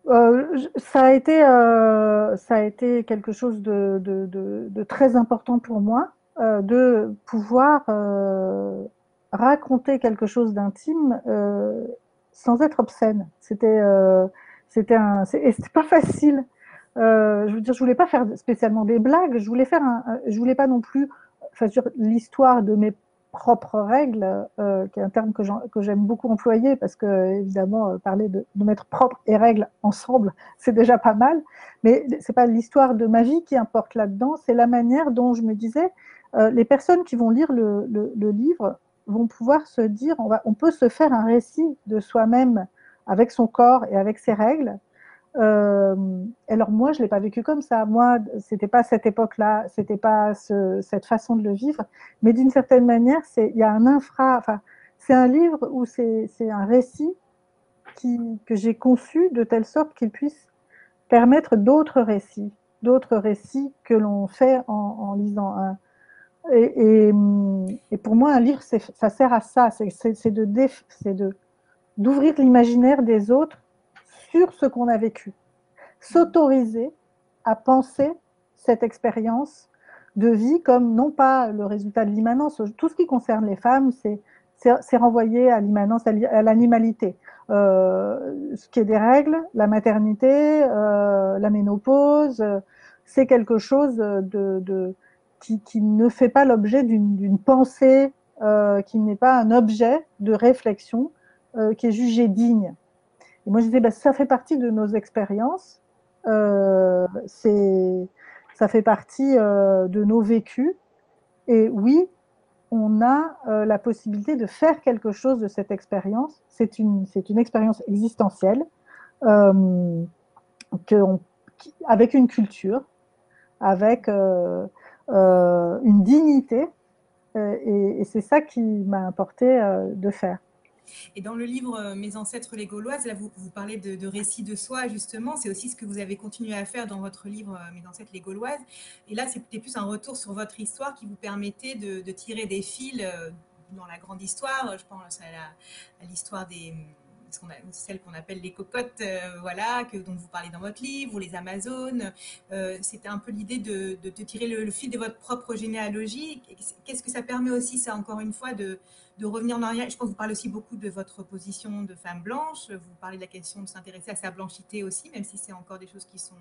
Euh, ça, a été, euh, ça a été quelque chose de, de, très important pour moi, euh, de pouvoir euh, raconter quelque chose d'intime euh, sans être obscène. C'était euh, c'était un c'était pas facile. Euh, je veux dire, je voulais pas faire spécialement des blagues. Je voulais faire un, je voulais pas non plus enfin l'histoire de mes propres règles, euh, qui est un terme que j'aime beaucoup employer parce que évidemment parler de, de, mettre propre et règles ensemble, c'est déjà pas mal. Mais c'est pas l'histoire de ma vie qui importe là-dedans, c'est la manière dont je me disais les personnes qui vont lire le livre vont pouvoir se dire on, va, on peut se faire un récit de soi-même avec son corps et avec ses règles. Euh, alors moi, je l'ai pas vécu comme ça. Moi, c'était pas cette époque-là, c'était pas ce, cette façon de le vivre. Mais d'une certaine manière, c'est il y a un infra. Enfin, c'est un livre où c'est un récit qui, que j'ai conçu de telle sorte qu'il puisse permettre d'autres récits, d'autres récits que l'on fait en, en lisant un, et, pour moi, un livre, ça sert à ça, c'est d'ouvrir l'imaginaire des autres sur ce qu'on a vécu, s'autoriser à penser cette expérience de vie comme non pas le résultat de l'immanence. Tout ce qui concerne les femmes, c'est renvoyé à l'immanence, à l'animalité. Euh, ce qui est des règles, la maternité, euh, la ménopause, c'est quelque chose de qui, ne fait pas l'objet d'une pensée, euh, qui n'est pas un objet de réflexion euh, qui est jugé digne. Et moi, je disais, bah, ça fait partie de nos expériences, euh, ça fait partie euh, de nos vécus. Et oui, on a la possibilité de faire quelque chose de cette expérience. C'est une, une expérience existentielle que avec une culture, avec une dignité. Euh, et, c'est ça qui m'a importé euh, de faire. Et dans le livre Mes ancêtres les Gauloises, là, vous, vous parlez de, de récits de soi, justement. C'est aussi ce que vous avez continué à faire dans votre livre Mes ancêtres les Gauloises. Et là, c'était plus un retour sur votre histoire qui vous permettait de tirer des fils dans la grande histoire. Je pense à l'histoire des a, celles qu'on appelle les cocottes, euh, voilà, que, dont vous parlez dans votre livre, ou les Amazones. Euh, C'était un peu l'idée de, tirer le, le, fil de votre propre généalogie. Qu'est-ce que ça permet aussi, ça, encore une fois, de, de revenir en arrière? Je pense que vous parlez aussi beaucoup de votre position de femme blanche. Vous parlez de la question de s'intéresser à sa blanchité aussi, même si c'est encore des choses qui sont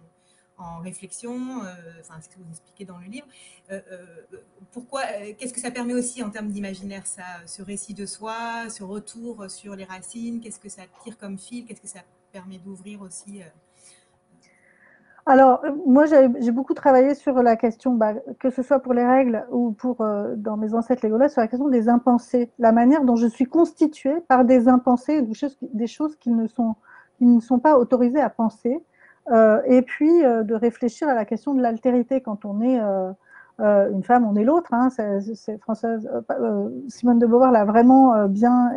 en réflexion, euh, enfin, ce que vous expliquez dans le livre. Euh, euh, pourquoi, qu'est-ce que ça permet aussi en termes d'imaginaire, ça, ce récit de soi, ce retour sur les racines, qu'est-ce que ça tire comme fil, qu'est-ce que ça permet d'ouvrir aussi alors, moi, j'ai beaucoup travaillé sur la question, bah, que ce soit pour les règles ou pour, dans mes ancêtres Gaulois, sur la question des impensés, la manière dont je suis constituée par des impensés, des choses, des choses qui, ne sont, qui ne sont pas autorisées à penser, et puis euh, de réfléchir à la question de l'altérité quand on est euh, euh, une femme, on est l'autre. Hein, euh, Simone de Beauvoir l'a vraiment bien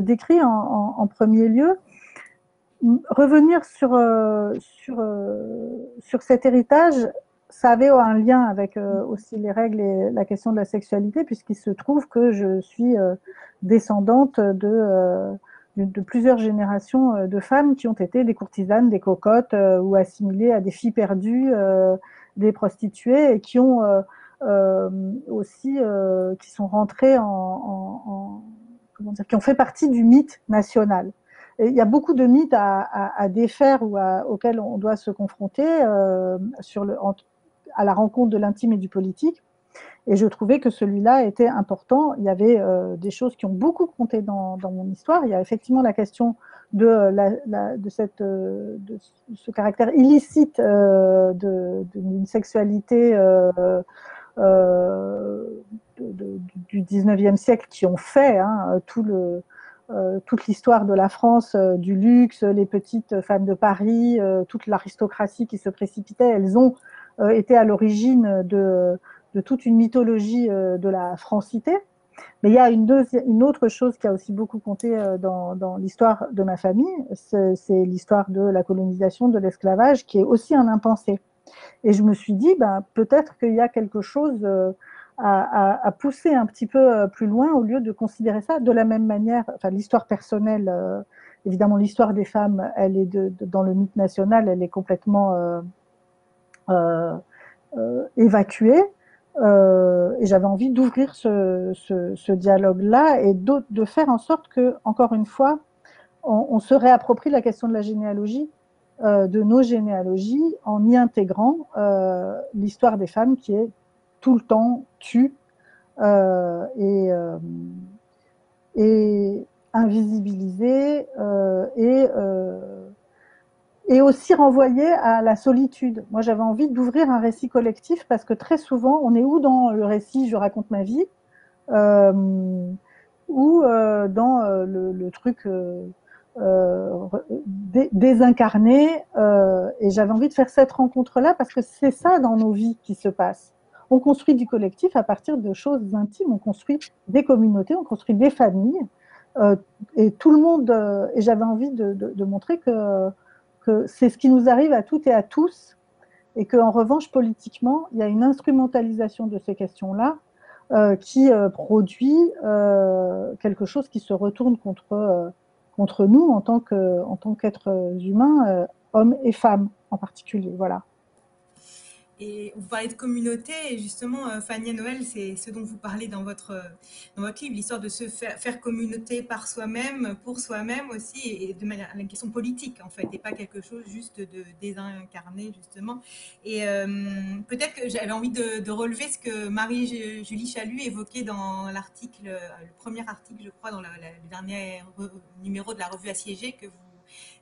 décrit en, premier lieu. Revenir sur sur sur cet héritage, ça avait un lien avec aussi les règles et la question de la sexualité, puisqu'il se trouve que je suis descendante de de, plusieurs générations euh, de femmes qui ont été des courtisanes, des cocottes euh, ou assimilées à des filles perdues, euh, des prostituées et qui ont aussi qui sont rentrées en, en, en comment dire, qui ont fait partie du mythe national. Et il y a beaucoup de mythes à, défaire ou auxquels on doit se confronter sur le, à la rencontre de l'intime et du politique. Et je trouvais que celui-là était important. Il y avait euh, des choses qui ont beaucoup compté dans, mon histoire. Il y a effectivement la question de, de, cette, euh, de ce caractère illicite euh, d'une sexualité euh, euh du 19e siècle qui ont fait hein, tout le, toute l'histoire de la France, du luxe, les petites femmes de Paris, toute l'aristocratie qui se précipitait. Elles ont été à l'origine de de toute une mythologie euh, de la francité. Mais il y a une, autre chose qui a aussi beaucoup compté euh, dans, l'histoire de ma famille, c'est l'histoire de la colonisation, de l'esclavage, qui est aussi un impensé. Et je me suis dit, ben, peut-être qu'il y a quelque chose euh, à, pousser un petit peu plus loin au lieu de considérer ça de la même manière. Enfin, l'histoire personnelle, évidemment, l'histoire des femmes, elle est dans le mythe national, elle est complètement évacuée. Euh, et j'avais envie d'ouvrir ce, ce, ce dialogue-là et de faire en sorte que, encore une fois, on, on se réapproprie la question de la généalogie, euh, de nos généalogies, en y intégrant euh, l'histoire des femmes qui est tout le temps tue euh, et, euh, et invisibilisée et et aussi renvoyer à la solitude. Moi, j'avais envie d'ouvrir un récit collectif parce que très souvent, on est où dans le récit Je raconte ma vie euh, ou euh, dans euh, le, truc euh, euh désincarné. Euh, et j'avais envie de faire cette rencontre-là parce que c'est ça dans nos vies qui se passe. On construit du collectif à partir de choses intimes. On construit des communautés, on construit des familles. et tout le monde. et j'avais envie de, de, de montrer que c'est ce qui nous arrive à toutes et à tous, et qu'en revanche, politiquement, il y a une instrumentalisation de ces questions-là euh, qui euh, produit euh, quelque chose qui se retourne contre, nous en tant qu'êtres humains, hommes et femmes en particulier. Voilà. Et vous parlez de communauté, et justement, euh, Fania Noël, c'est ce dont vous parlez dans votre, dans votre livre, l'histoire de se faire, communauté par soi-même, pour soi-même aussi, et de manière, une question politique, en fait, et pas quelque chose juste de désincarné, justement. Et euh, peut-être que j'avais envie de, relever ce que Marie-Julie Chalut évoquait dans l'article, le premier article, je crois, dans le dernier numéro de la revue Assiégée que vous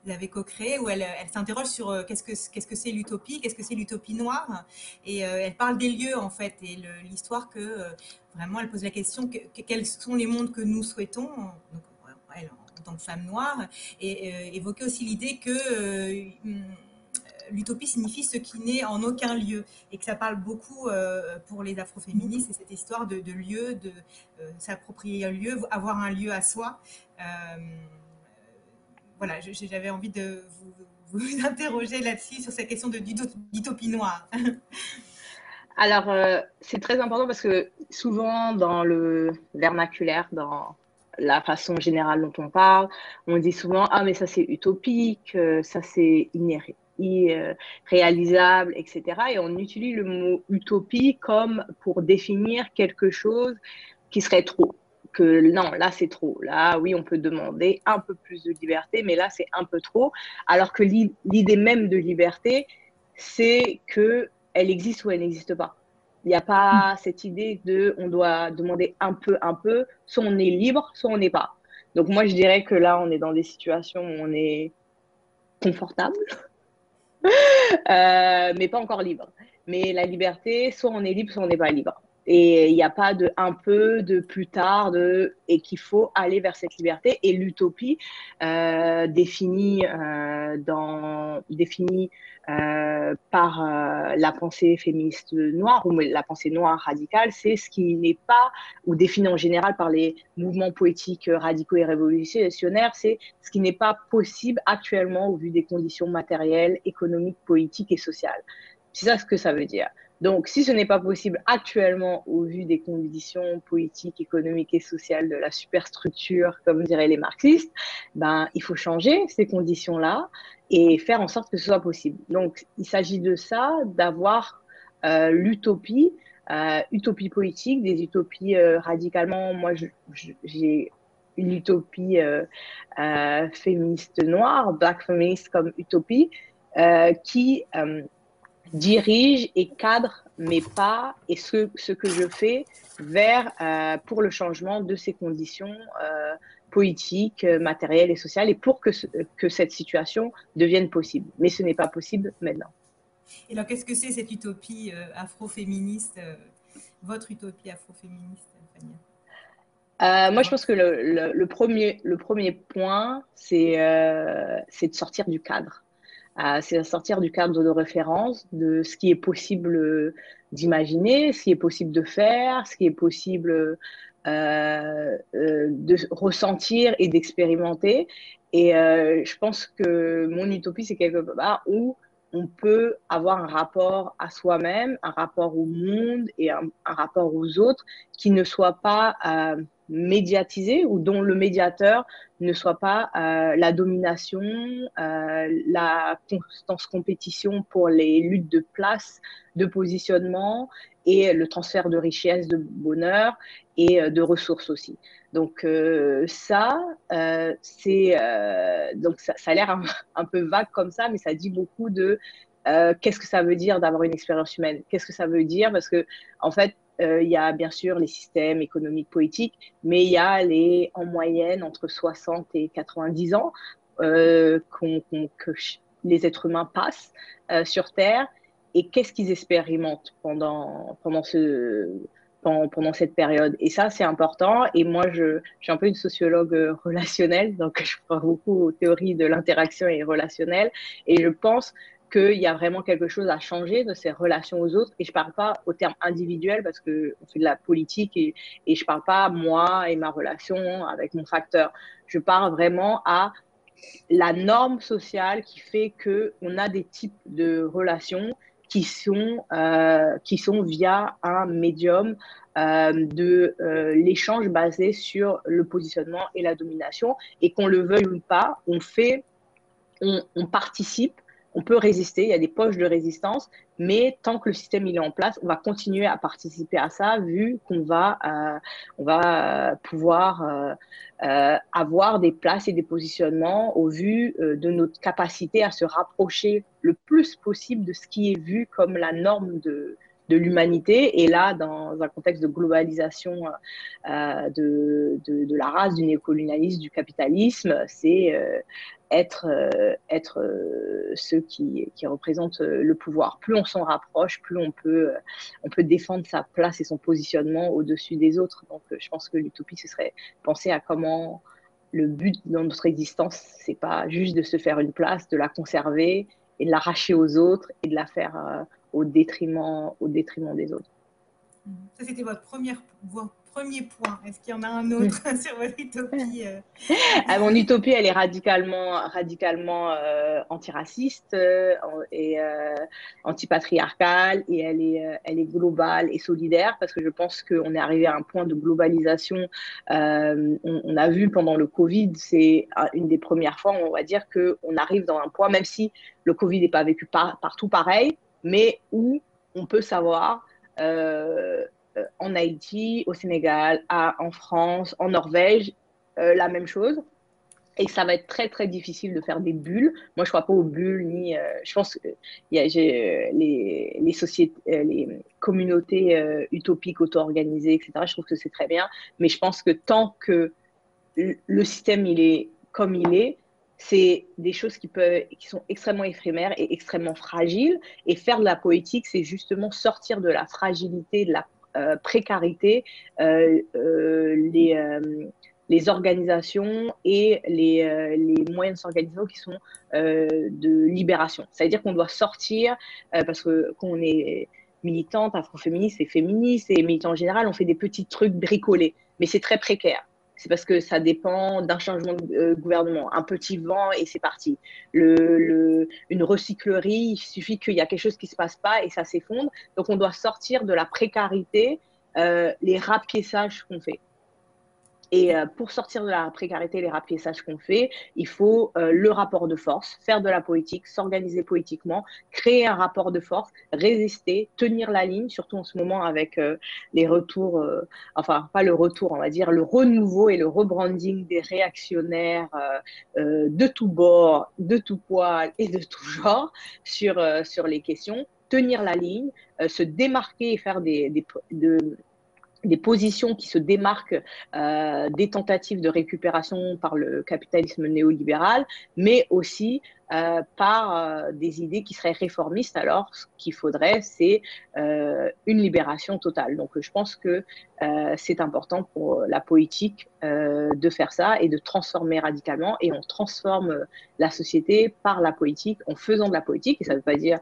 vous avez co-créé, où elle, s'interroge sur euh, qu'est-ce que c'est l'utopie, qu'est-ce que c'est l'utopie noire, et euh, elle parle des lieux en fait et l'histoire que euh, vraiment elle pose la question que, que, quels sont les mondes que nous souhaitons, elle en tant que femme noire, et euh, évoquer aussi l'idée que euh, l'utopie signifie ce qui n'est en aucun lieu et que ça parle beaucoup pour les afroféministes, c'est cette histoire de, de lieu, de s'approprier un lieu, avoir un lieu à soi. Euh, voilà, j'avais envie de vous, interroger là-dessus, sur cette question d'utopie noire. Alors, euh, c'est très important parce que souvent, dans le vernaculaire, dans la façon générale dont on parle, on dit souvent Ah, mais ça c'est utopique, euh, ça c'est irréalisable, etc. Et on utilise le mot utopie comme pour définir quelque chose qui serait trop que non, là c'est trop. Là, oui, on peut demander un peu plus de liberté, mais là c'est un peu trop. Alors que l'idée même de liberté, c'est que elle existe ou elle n'existe pas. Il n'y a pas cette idée de on doit demander un peu, un peu, soit on est libre, soit on n'est pas. Donc moi je dirais que là on est dans des situations où on est confortable, euh, mais pas encore libre. Mais la liberté, soit on est libre, soit on n'est pas libre. Et il n'y a pas de un peu, de plus tard, de et qu'il faut aller vers cette liberté. Et l'utopie euh, définie euh, dans définie euh, par la pensée féministe noire ou la pensée noire radicale, c'est ce qui n'est pas ou défini en général par les mouvements poétiques radicaux et révolutionnaires, c'est ce qui n'est pas possible actuellement au vu des conditions matérielles, économiques, politiques et sociales. C'est ça ce que ça veut dire. Donc, si ce n'est pas possible actuellement au vu des conditions politiques, économiques et sociales de la superstructure, comme diraient les marxistes, ben, il faut changer ces conditions-là et faire en sorte que ce soit possible. Donc, il s'agit de ça, d'avoir euh, l'utopie, euh, utopie politique, des utopies euh, radicalement. Moi, j'ai une utopie féministe noire, Black Feminist comme utopie, qui dirige et cadre mes pas et ce, ce que je fais vers pour le changement de ces conditions politiques, matérielles et sociales et pour que, que cette situation devienne possible. Mais ce n'est pas possible maintenant. Et alors, qu'est-ce que c'est cette utopie euh, afroféministe, euh, votre utopie afroféministe, Fania euh, moi, je pense que le, le, premier, le premier point, c'est euh, de sortir du cadre. Euh, c'est de sortir du cadre de référence, de ce qui est possible d'imaginer, ce qui est possible de faire, ce qui est possible euh, de ressentir et d'expérimenter. Et je pense que mon utopie, c'est quelque part où on peut avoir un rapport à soi-même, un rapport au monde et un, rapport aux autres qui ne soit pas euh, médiatisé ou dont le médiateur ne soit pas euh, la domination, euh, la constance compétition pour les luttes de place, de positionnement et le transfert de richesse, de bonheur et de ressources aussi. Donc ça, c'est donc ça, a l'air un, peu vague comme ça, mais ça dit beaucoup de qu'est-ce que ça veut dire d'avoir une expérience humaine? Qu'est-ce que ça veut dire? Parce que en fait, il y a bien sûr les systèmes économiques, politiques, mais il y a les en moyenne entre 60 et 90 ans que les êtres humains passent sur Terre et qu'est-ce qu'ils expérimentent pendant pendant ce pendant, cette période? Et ça, c'est important. Et moi, je, je, suis un peu une sociologue euh, relationnelle, donc je crois beaucoup aux théories de l'interaction et relationnelle. Et je pense qu'il y a vraiment quelque chose à changer de ces relations aux autres. Et je ne parle pas au terme individuel parce qu'on fait de la politique et, et je ne parle pas moi et ma relation avec mon facteur. Je parle vraiment à la norme sociale qui fait qu'on a des types de relations qui sont, euh, qui sont via un médium euh, de euh, l'échange basé sur le positionnement et la domination. Et qu'on le veuille ou pas, on fait, on, on participe on peut résister, il y a des poches de résistance, mais tant que le système il est en place, on va continuer à participer à ça, vu qu'on va, euh, on va pouvoir euh, euh, avoir des places et des positionnements au vu de notre capacité à se rapprocher le plus possible de ce qui est vu comme la norme de, de l'humanité. Et là, dans un contexte de globalisation euh, de, de, de, la race, du néocolonialisme, du capitalisme, c'est euh, être, euh, être ceux qui, qui, représentent le pouvoir. Plus on s'en rapproche, plus on peut, on peut défendre sa place et son positionnement au-dessus des autres. Donc, je pense que l'utopie, ce serait penser à comment le but dans notre existence, c'est pas juste de se faire une place, de la conserver et de l'arracher aux autres et de la faire au détriment, au détriment des autres. Ça, c'était votre première, premier point. Est-ce qu'il y en a un autre sur votre utopie euh? ah, Mon utopie, elle est radicalement, radicalement euh, antiraciste euh, et euh, antipatriarcale et elle est, elle est globale et solidaire parce que je pense qu'on est arrivé à un point de globalisation. On, on, a vu pendant le Covid, c'est une des premières fois, on va dire, qu'on arrive dans un point, même si le Covid n'est pas vécu par, partout pareil, mais où on peut savoir euh, en Haïti, au Sénégal, en France, en Norvège, euh, la même chose. Et ça va être très très difficile de faire des bulles. Moi, je crois pas aux bulles ni. Euh, je pense que y a, les, les sociétés, les communautés utopiques auto-organisées, etc. Je trouve que c'est très bien. Mais je pense que tant que le système il est comme il est, c'est des choses qui, peuvent, qui sont extrêmement éphémères et extrêmement fragiles. Et faire de la poétique, c'est justement sortir de la fragilité, de la euh, précarité, euh, euh, les, les, organisations et les, les moyens de s'organiser qui sont de libération. C'est-à-dire qu'on doit sortir, parce que quand on est militante, afroféministe et féministe et militant en général, on fait des petits trucs bricolés, mais c'est très précaire c'est parce que ça dépend d'un changement de euh, gouvernement. Un petit vent et c'est parti. Le, une recyclerie, il suffit qu'il y a quelque chose qui ne se passe pas et ça s'effondre. Donc on doit sortir de la précarité, euh, les rapiessages qu'on fait. Et euh, pour sortir de la précarité, les rapiessages qu'on fait, il faut euh, le rapport de force, faire de la politique, s'organiser politiquement, créer un rapport de force, résister, tenir la ligne, surtout en ce moment avec euh, les retours, enfin pas le retour, on va dire le renouveau et le rebranding des réactionnaires de tous bords, de tout poil et de tout genre sur, sur les questions. Tenir la ligne, se démarquer et faire des, des de, des positions qui se démarquent euh, des tentatives de récupération par le capitalisme néolibéral, mais aussi euh, par euh, des idées qui seraient réformistes. Alors, ce qu'il faudrait, c'est une libération totale. Donc, je pense que c'est important pour la politique de faire ça et de transformer radicalement. Et on transforme la société par la politique en faisant de la politique. Et ça ne veut pas dire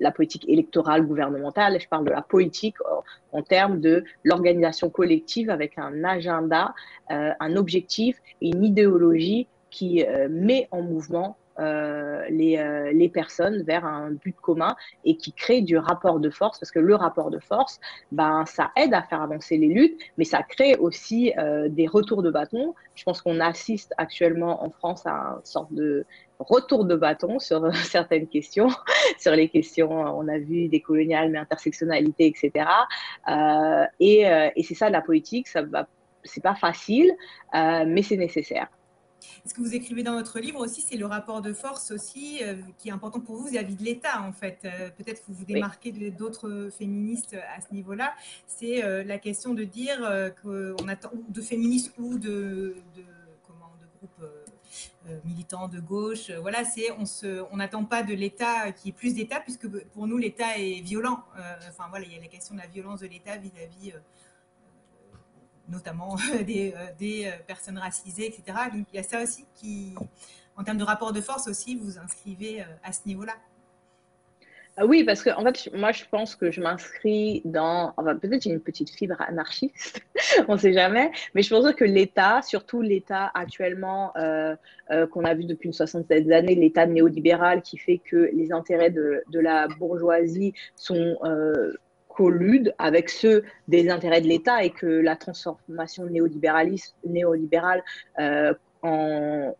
la politique électorale gouvernementale, je parle de la politique en, termes de l'organisation collective avec un agenda, euh, un objectif et une idéologie qui euh, met en mouvement les, euh, les, personnes vers un but commun et qui crée du rapport de force, parce que le rapport de force, ben, ça aide à faire avancer les luttes, mais ça crée aussi euh, des retours de bâton. Je pense qu'on assiste actuellement en France à une sorte de retour de bâton sur certaines questions, sur les questions, on a vu des coloniales, mais intersectionnalité, etc. Euh, et, c'est ça la politique, ça va, c'est pas facile, euh, mais c'est nécessaire. Ce que vous écrivez dans votre livre aussi, c'est le rapport de force aussi euh, qui est important pour vous vis-à-vis de l'État en fait. Euh, Peut-être vous vous démarquez oui. d'autres féministes à ce niveau-là. C'est euh, la question de dire qu'on attend de féministes ou de, de comment de groupes militants de gauche. voilà, c'est on se, on n'attend pas de l'État qui est plus d'État puisque pour nous l'État est violent. enfin voilà, il y a la question de la violence de l'État vis-à-vis notamment des, euh, des, euh, personnes racisées, etc. Donc il y a ça aussi qui, en termes de rapport de force aussi, vous inscrivez euh, à ce niveau-là. Ah oui, parce que en fait, moi, je pense que je m'inscris dans. Enfin, peut-être j'ai une petite fibre anarchiste, on ne sait jamais, mais je pense que l'État, surtout l'État actuellement euh, euh, qu'on a vu depuis une soixantaine d'années, l'État néolibéral qui fait que les intérêts de, la bourgeoisie sont euh, collude avec ceux des intérêts de l'État et que la transformation néolibérale euh, en,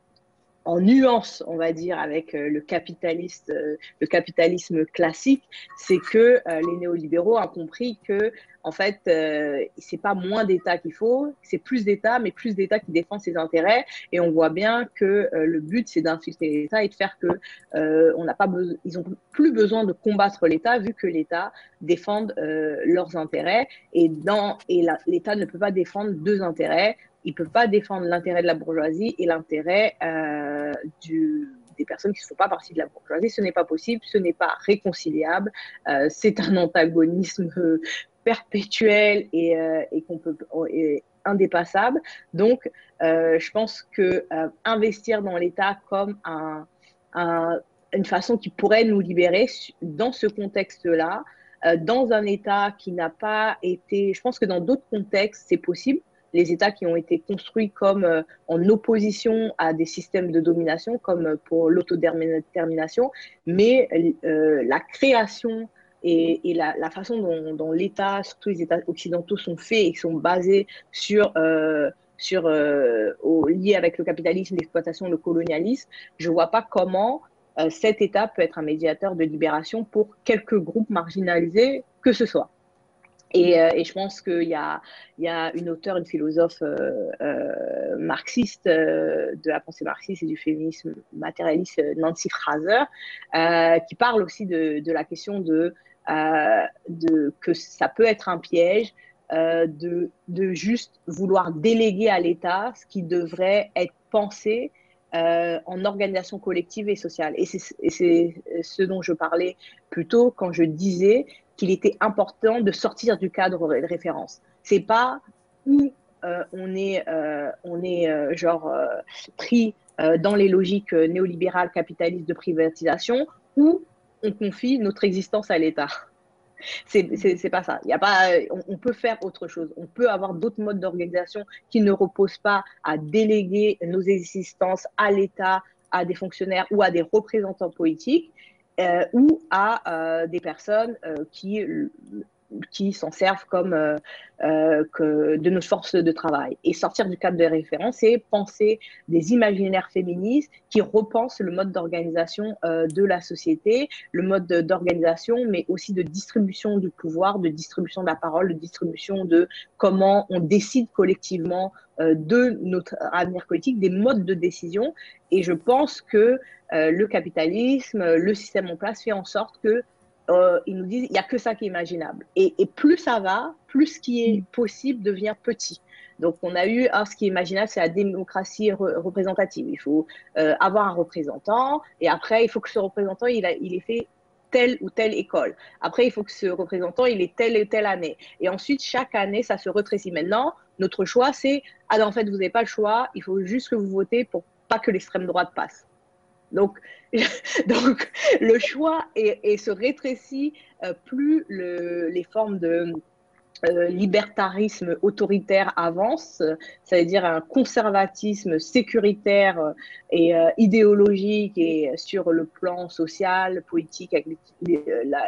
nuance, on va dire, avec euh, le, capitaliste, euh, capitalisme classique, c'est que les néolibéraux ont compris que en fait, euh, c'est pas moins d'État qu'il faut, c'est plus d'État, mais plus d'État qui défend ses intérêts. Et on voit bien que euh, le but, c'est d'infiltrer l'État et de faire que euh, on n'a pas besoin, ils ont plus besoin de combattre l'État vu que l'État défend leurs intérêts. Et dans et l'État ne peut pas défendre deux intérêts. Il peut pas défendre l'intérêt de la bourgeoisie et l'intérêt du des personnes qui ne font pas partie de la bourgeoisie. Ce n'est pas possible, ce n'est pas réconciliable, euh, c'est un antagonisme perpétuel et, euh, et qu'on peut indépassable. Donc, euh, je pense que euh, investir dans l'État comme un, un, une façon qui pourrait nous libérer dans ce contexte-là, dans un État qui n'a pas été, je pense que dans d'autres contextes, c'est possible. Les États qui ont été construits comme en opposition à des systèmes de domination, comme pour l'autodétermination, mais la création et, et la, la, façon dont, dont l'État, surtout les États occidentaux, sont faits et sont basés sur, euh, sur euh, avec le capitalisme, l'exploitation, le colonialisme, je ne vois pas comment euh, cet État peut être un médiateur de libération pour quelques groupes marginalisés que ce soit. Et, euh, et, je pense qu'il y a, une auteure, une philosophe euh, euh, marxiste de la pensée marxiste et du féminisme matérialiste, Nancy Fraser, qui parle aussi de, la question de, de, que ça peut être un piège de, de juste vouloir déléguer à l'État ce qui devrait être pensé en organisation collective et sociale. Et c'est ce dont je parlais plus tôt quand je disais qu'il était important de sortir du cadre de référence. C'est pas où euh, on est, euh, on est euh, genre pris dans les logiques néolibérales capitalistes de privatisation où on confie notre existence à l'État. C'est pas ça. Y a pas, on, peut faire autre chose. On peut avoir d'autres modes d'organisation qui ne reposent pas à déléguer nos existences à l'État, à des fonctionnaires ou à des représentants politiques euh, ou à euh, des personnes euh, qui qui s'en servent comme que de nos forces de travail. Et sortir du cadre de référence, c'est penser des imaginaires féministes qui repensent le mode d'organisation de la société, le mode d'organisation, mais aussi de distribution du pouvoir, de distribution de la parole, de distribution de comment on décide collectivement de notre avenir politique, des modes de décision. Et je pense que le capitalisme, le système en place fait en sorte que euh, ils nous disent il n'y a que ça qui est imaginable. Et, plus ça va, plus ce qui est possible devient petit. Donc, on a eu, ah, ce qui est imaginable, c'est la démocratie représentative. Il faut euh, avoir un représentant, et après, il faut que ce représentant, il, a, il ait fait telle ou telle école. Après, il faut que ce représentant, il ait telle et telle année. Et ensuite, chaque année, ça se retrécit. Maintenant, notre choix, c'est, ah, en fait, vous n'avez pas le choix, il faut juste que vous votez pour pas que l'extrême droite passe. Donc, donc le choix est, se rétrécit euh, plus les formes de euh, libertarisme autoritaire avancent, c'est-à-dire un conservatisme sécuritaire et euh, idéologique et sur le plan social, politique, avec la,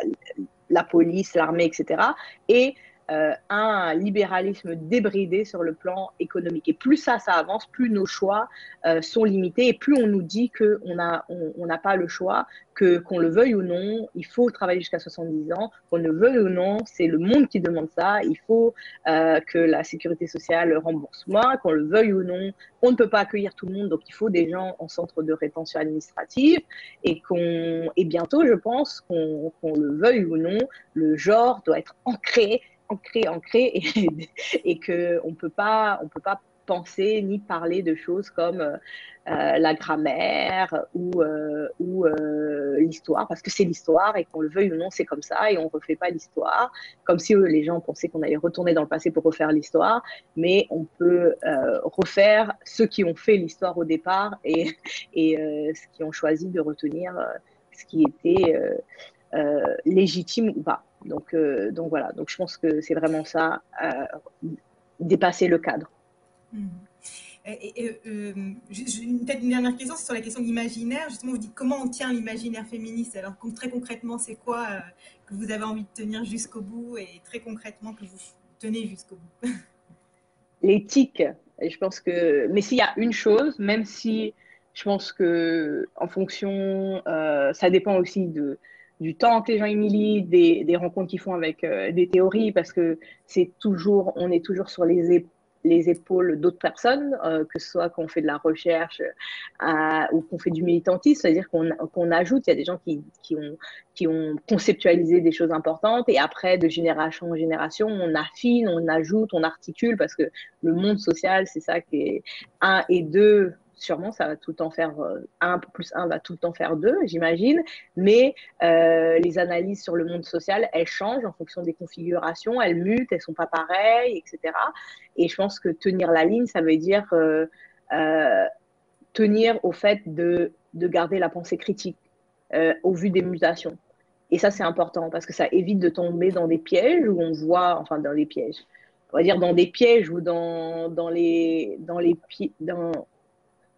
la, police, l'armée, etc. Et euh, un libéralisme débridé sur le plan économique. Et plus ça, ça avance, plus nos choix euh, sont limités. Et plus on nous dit qu'on n'a on, n'a pas le choix, que qu'on le veuille ou non, il faut travailler jusqu'à 70 ans, qu'on le veuille ou non, c'est le monde qui demande ça, il faut euh, que la sécurité sociale rembourse. Moins, qu'on le veuille ou non, on ne peut pas accueillir tout le monde, donc il faut des gens en centre de rétention administrative. Et et bientôt, je pense qu'on le veuille ou non, le genre doit être ancré ancré, ancré, et, et qu'on ne peut pas, penser ni parler de choses comme euh, la grammaire ou, euh, ou euh, l'histoire, parce que c'est l'histoire et qu'on le veuille ou non, c'est comme ça et on ne refait pas l'histoire, comme si les gens pensaient qu'on allait retourner dans le passé pour refaire l'histoire, mais on peut refaire ceux qui ont fait l'histoire au départ et, et ceux qui ont choisi de retenir ce qui était légitime ou pas. Donc, euh, donc voilà, donc je pense que c'est vraiment ça, euh, dépasser le cadre. Mmh. Et, euh, peut-être une dernière question, c'est sur la question de l'imaginaire. Justement, vous dites comment on tient l'imaginaire féministe? Alors, très concrètement, c'est quoi que vous avez envie de tenir jusqu'au bout et très concrètement que vous tenez jusqu'au bout? L'éthique. Je pense que, mais s'il y a une chose, même si je pense que en fonction, ça dépend aussi de, du temps que les gens y des, des rencontres qu'ils font avec euh, des théories, parce que c'est toujours, on est toujours sur les, les épaules d'autres personnes, euh, que ce soit qu'on fait de la recherche euh, ou qu'on fait du militantisme, c'est-à-dire qu'on ajoute, il y a des gens qui, qui, ont, qui ont conceptualisé des choses importantes, et après, de génération en génération, on affine, on ajoute, on articule, parce que le monde social, c'est ça qui est un et deux sûrement, ça va tout le temps faire 1 euh, plus 1 va tout le temps faire 2, j'imagine. Mais euh, les analyses sur le monde social, elles changent en fonction des configurations, elles mutent, elles sont pas pareilles, etc. Et je pense que tenir la ligne, ça veut dire euh, tenir au fait de, de, garder la pensée critique au vu des mutations. Et ça, c'est important parce que ça évite de tomber dans des pièges où on voit, enfin, dans des pièges, on va dire dans des pièges ou dans, dans les, dans les, dans,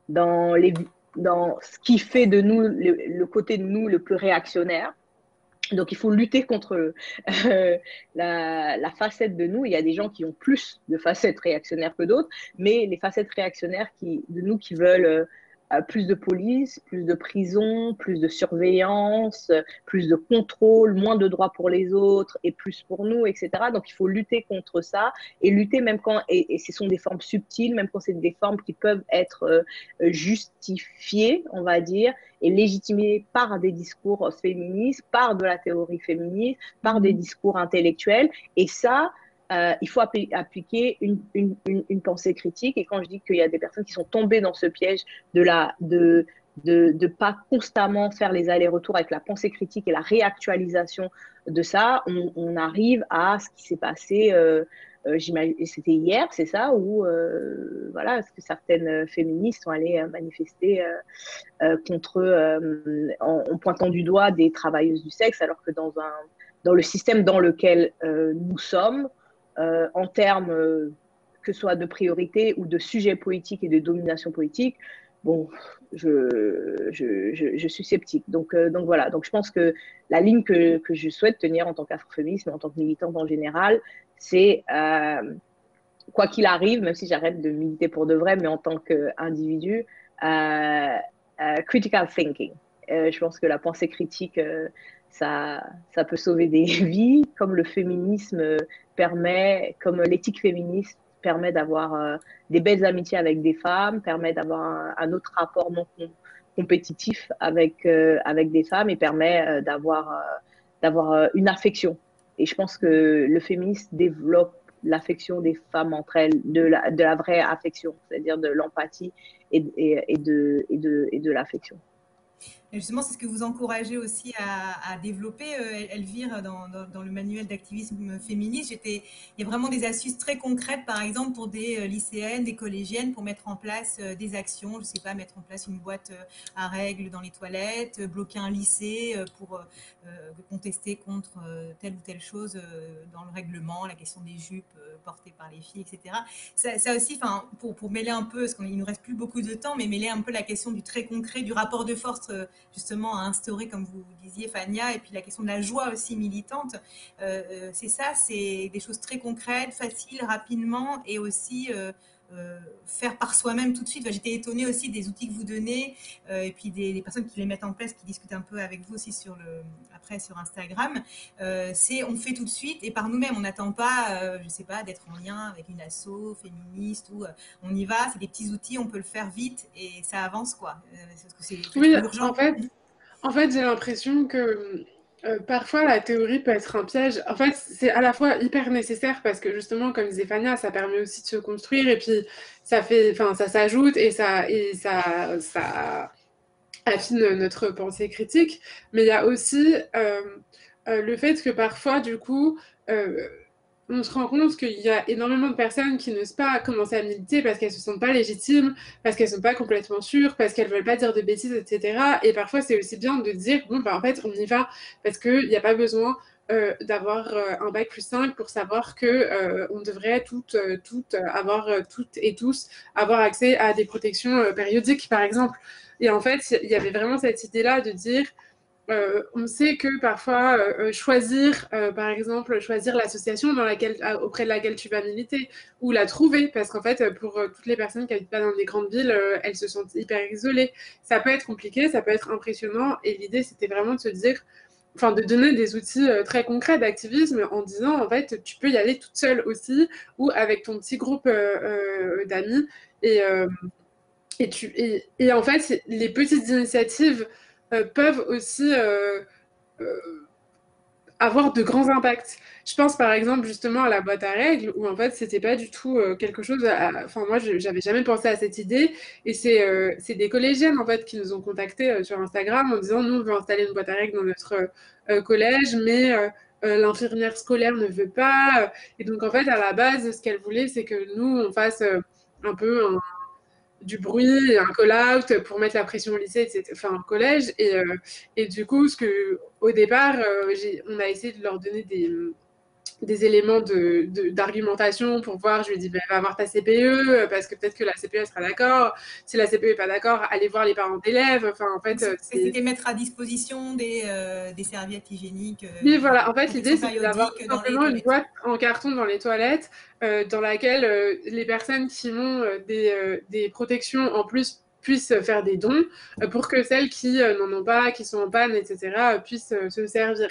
dans, les, dans ce qui fait de nous le, côté de nous le plus réactionnaire. Donc il faut lutter contre euh, la, la, facette de nous. Il y a des gens qui ont plus de facettes réactionnaires que d'autres, mais les facettes réactionnaires qui, de nous qui veulent euh, plus de police, plus de prison, plus de surveillance, plus de contrôle, moins de droits pour les autres et plus pour nous, etc. Donc il faut lutter contre ça et lutter même quand, et, ce sont des formes subtiles, même quand c'est des formes qui peuvent être euh, justifiées, on va dire, et légitimées par des discours féministes, par de la théorie féministe, par des discours intellectuels. Et ça, euh, il faut appliquer une, pensée critique. Et quand je dis qu'il y a des personnes qui sont tombées dans ce piège de la de ne pas constamment faire les allers-retours avec la pensée critique et la réactualisation de ça, on, arrive à ce qui s'est passé. Euh, euh c'était hier, c'est ça, où voilà, ce que certaines féministes sont allées manifester contre, en, en, pointant du doigt des travailleuses du sexe, alors que dans un dans le système dans lequel nous sommes, euh, en termes euh, que ce soit de priorité ou de sujet politique et de domination politique, bon, je, je, je, suis sceptique. Donc, donc voilà, donc je pense que la ligne que, que je souhaite tenir en tant qu'afroféministe, mais en tant que militante en général, c'est quoi qu'il arrive, même si j'arrête de militer pour de vrai, mais en tant qu'individu, critical thinking. je pense que la pensée critique ça, ça peut sauver des vies, comme le féminisme permet, comme l'éthique féministe permet d'avoir euh, des belles amitiés avec des femmes, permet d'avoir un, autre rapport non compétitif avec, euh, avec des femmes et permet euh, d'avoir d'avoir une affection. Et je pense que le féminisme développe l'affection des femmes entre elles, de la, vraie affection, c'est-à-dire de l'empathie et, de, et de, et de l'affection justement, c'est ce que vous encouragez aussi à, développer, euh, Elvire, dans, le manuel d'activisme féministe. Il y a vraiment des astuces très concrètes, par exemple, pour des euh, lycéennes, des collégiennes, pour mettre en place euh, des actions. Je ne sais pas, mettre en place une boîte à règles dans les toilettes, bloquer un lycée pour contester contre telle ou telle chose dans le règlement, la question des jupes portées par les filles, etc. Ça, aussi, pour, pour mêler un peu, parce qu'il ne nous reste plus beaucoup de temps, mais mêler un peu la question du très concret, du rapport de force justement à instaurer, comme vous disiez, Fania, et puis la question de la joie aussi militante. Euh, euh, c'est ça, c'est des choses très concrètes, faciles, rapidement, et aussi euh, faire par soi-même tout de suite. J'étais étonnée aussi des outils que vous donnez, et puis des, personnes qui les mettent en place, qui discutent un peu avec vous aussi sur le, après sur Instagram. c'est on fait tout de suite et par nous-mêmes. On n'attend pas, je sais pas, d'être en lien avec une asso féministe ou on y va. C'est des petits outils, on peut le faire vite et ça avance quoi. oui, en fait, en fait, j'ai l'impression que euh, parfois la théorie peut être un piège. En fait, c'est à la fois hyper nécessaire parce que justement, comme disait Fania, ça permet aussi de se construire et puis ça fait, enfin, ça s'ajoute et ça et ça, ça affine notre pensée critique. Mais il y a aussi euh, euh, le fait que parfois, du coup, on se rend compte qu'il y a énormément de personnes qui n'osent pas commencer à militer parce qu'elles ne se sentent pas légitimes, parce qu'elles ne sont pas complètement sûres, parce qu'elles ne veulent pas dire de bêtises, etc. Et parfois, c'est aussi bien de dire, bon, bah, en fait, on y va, parce qu'il n'y a pas besoin euh, d'avoir euh, un bac plus 5 pour savoir que euh, on devrait toutes, toutes avoir, toutes et tous, avoir accès à des protections périodiques, par exemple. Et en fait, il y avait vraiment cette idée-là de dire, euh, on sait que parfois euh, choisir, euh, par exemple, choisir l'association auprès de laquelle tu vas militer ou la trouver, parce qu'en fait, pour toutes les personnes qui habitent pas dans des grandes villes, elles se sentent hyper isolées. Ça peut être compliqué, ça peut être impressionnant, et l'idée c'était vraiment de se dire, enfin, de donner des outils très concrets d'activisme en disant, en fait, tu peux y aller toute seule aussi ou avec ton petit groupe d'amis, et, en fait, les petites initiatives peuvent aussi euh, euh, avoir de grands impacts. Je pense par exemple justement à la boîte à règles où en fait c'était pas du tout quelque chose. Enfin moi j'avais jamais pensé à cette idée et c'est des collégiennes en fait qui nous ont contactés sur Instagram en disant nous on veut installer une boîte à règles dans notre collège mais l'infirmière scolaire ne veut pas et donc en fait à la base ce qu'elle voulait c'est que nous on fasse un peu un, du bruit, un call-out pour mettre la pression au lycée, enfin au collège. Et, euh, et du coup, ce que, au départ, euh, on a essayé de leur donner des, des éléments d'argumentation de, pour voir. Je lui dit, ben, va voir ta CPE, parce que peut-être que la CPE sera d'accord. Si la CPE n'est pas d'accord, allez voir les parents d'élèves. Enfin, en fait, c'était mettre à disposition des, euh, des serviettes hygiéniques. oui, voilà. En fait, l'idée, c'est d'avoir simplement une boîte en carton dans les toilettes, euh, dans laquelle euh, les personnes qui ont des, des protections en plus puissent faire des dons pour que celles qui n'en ont pas, qui sont en panne, etc., puissent se servir.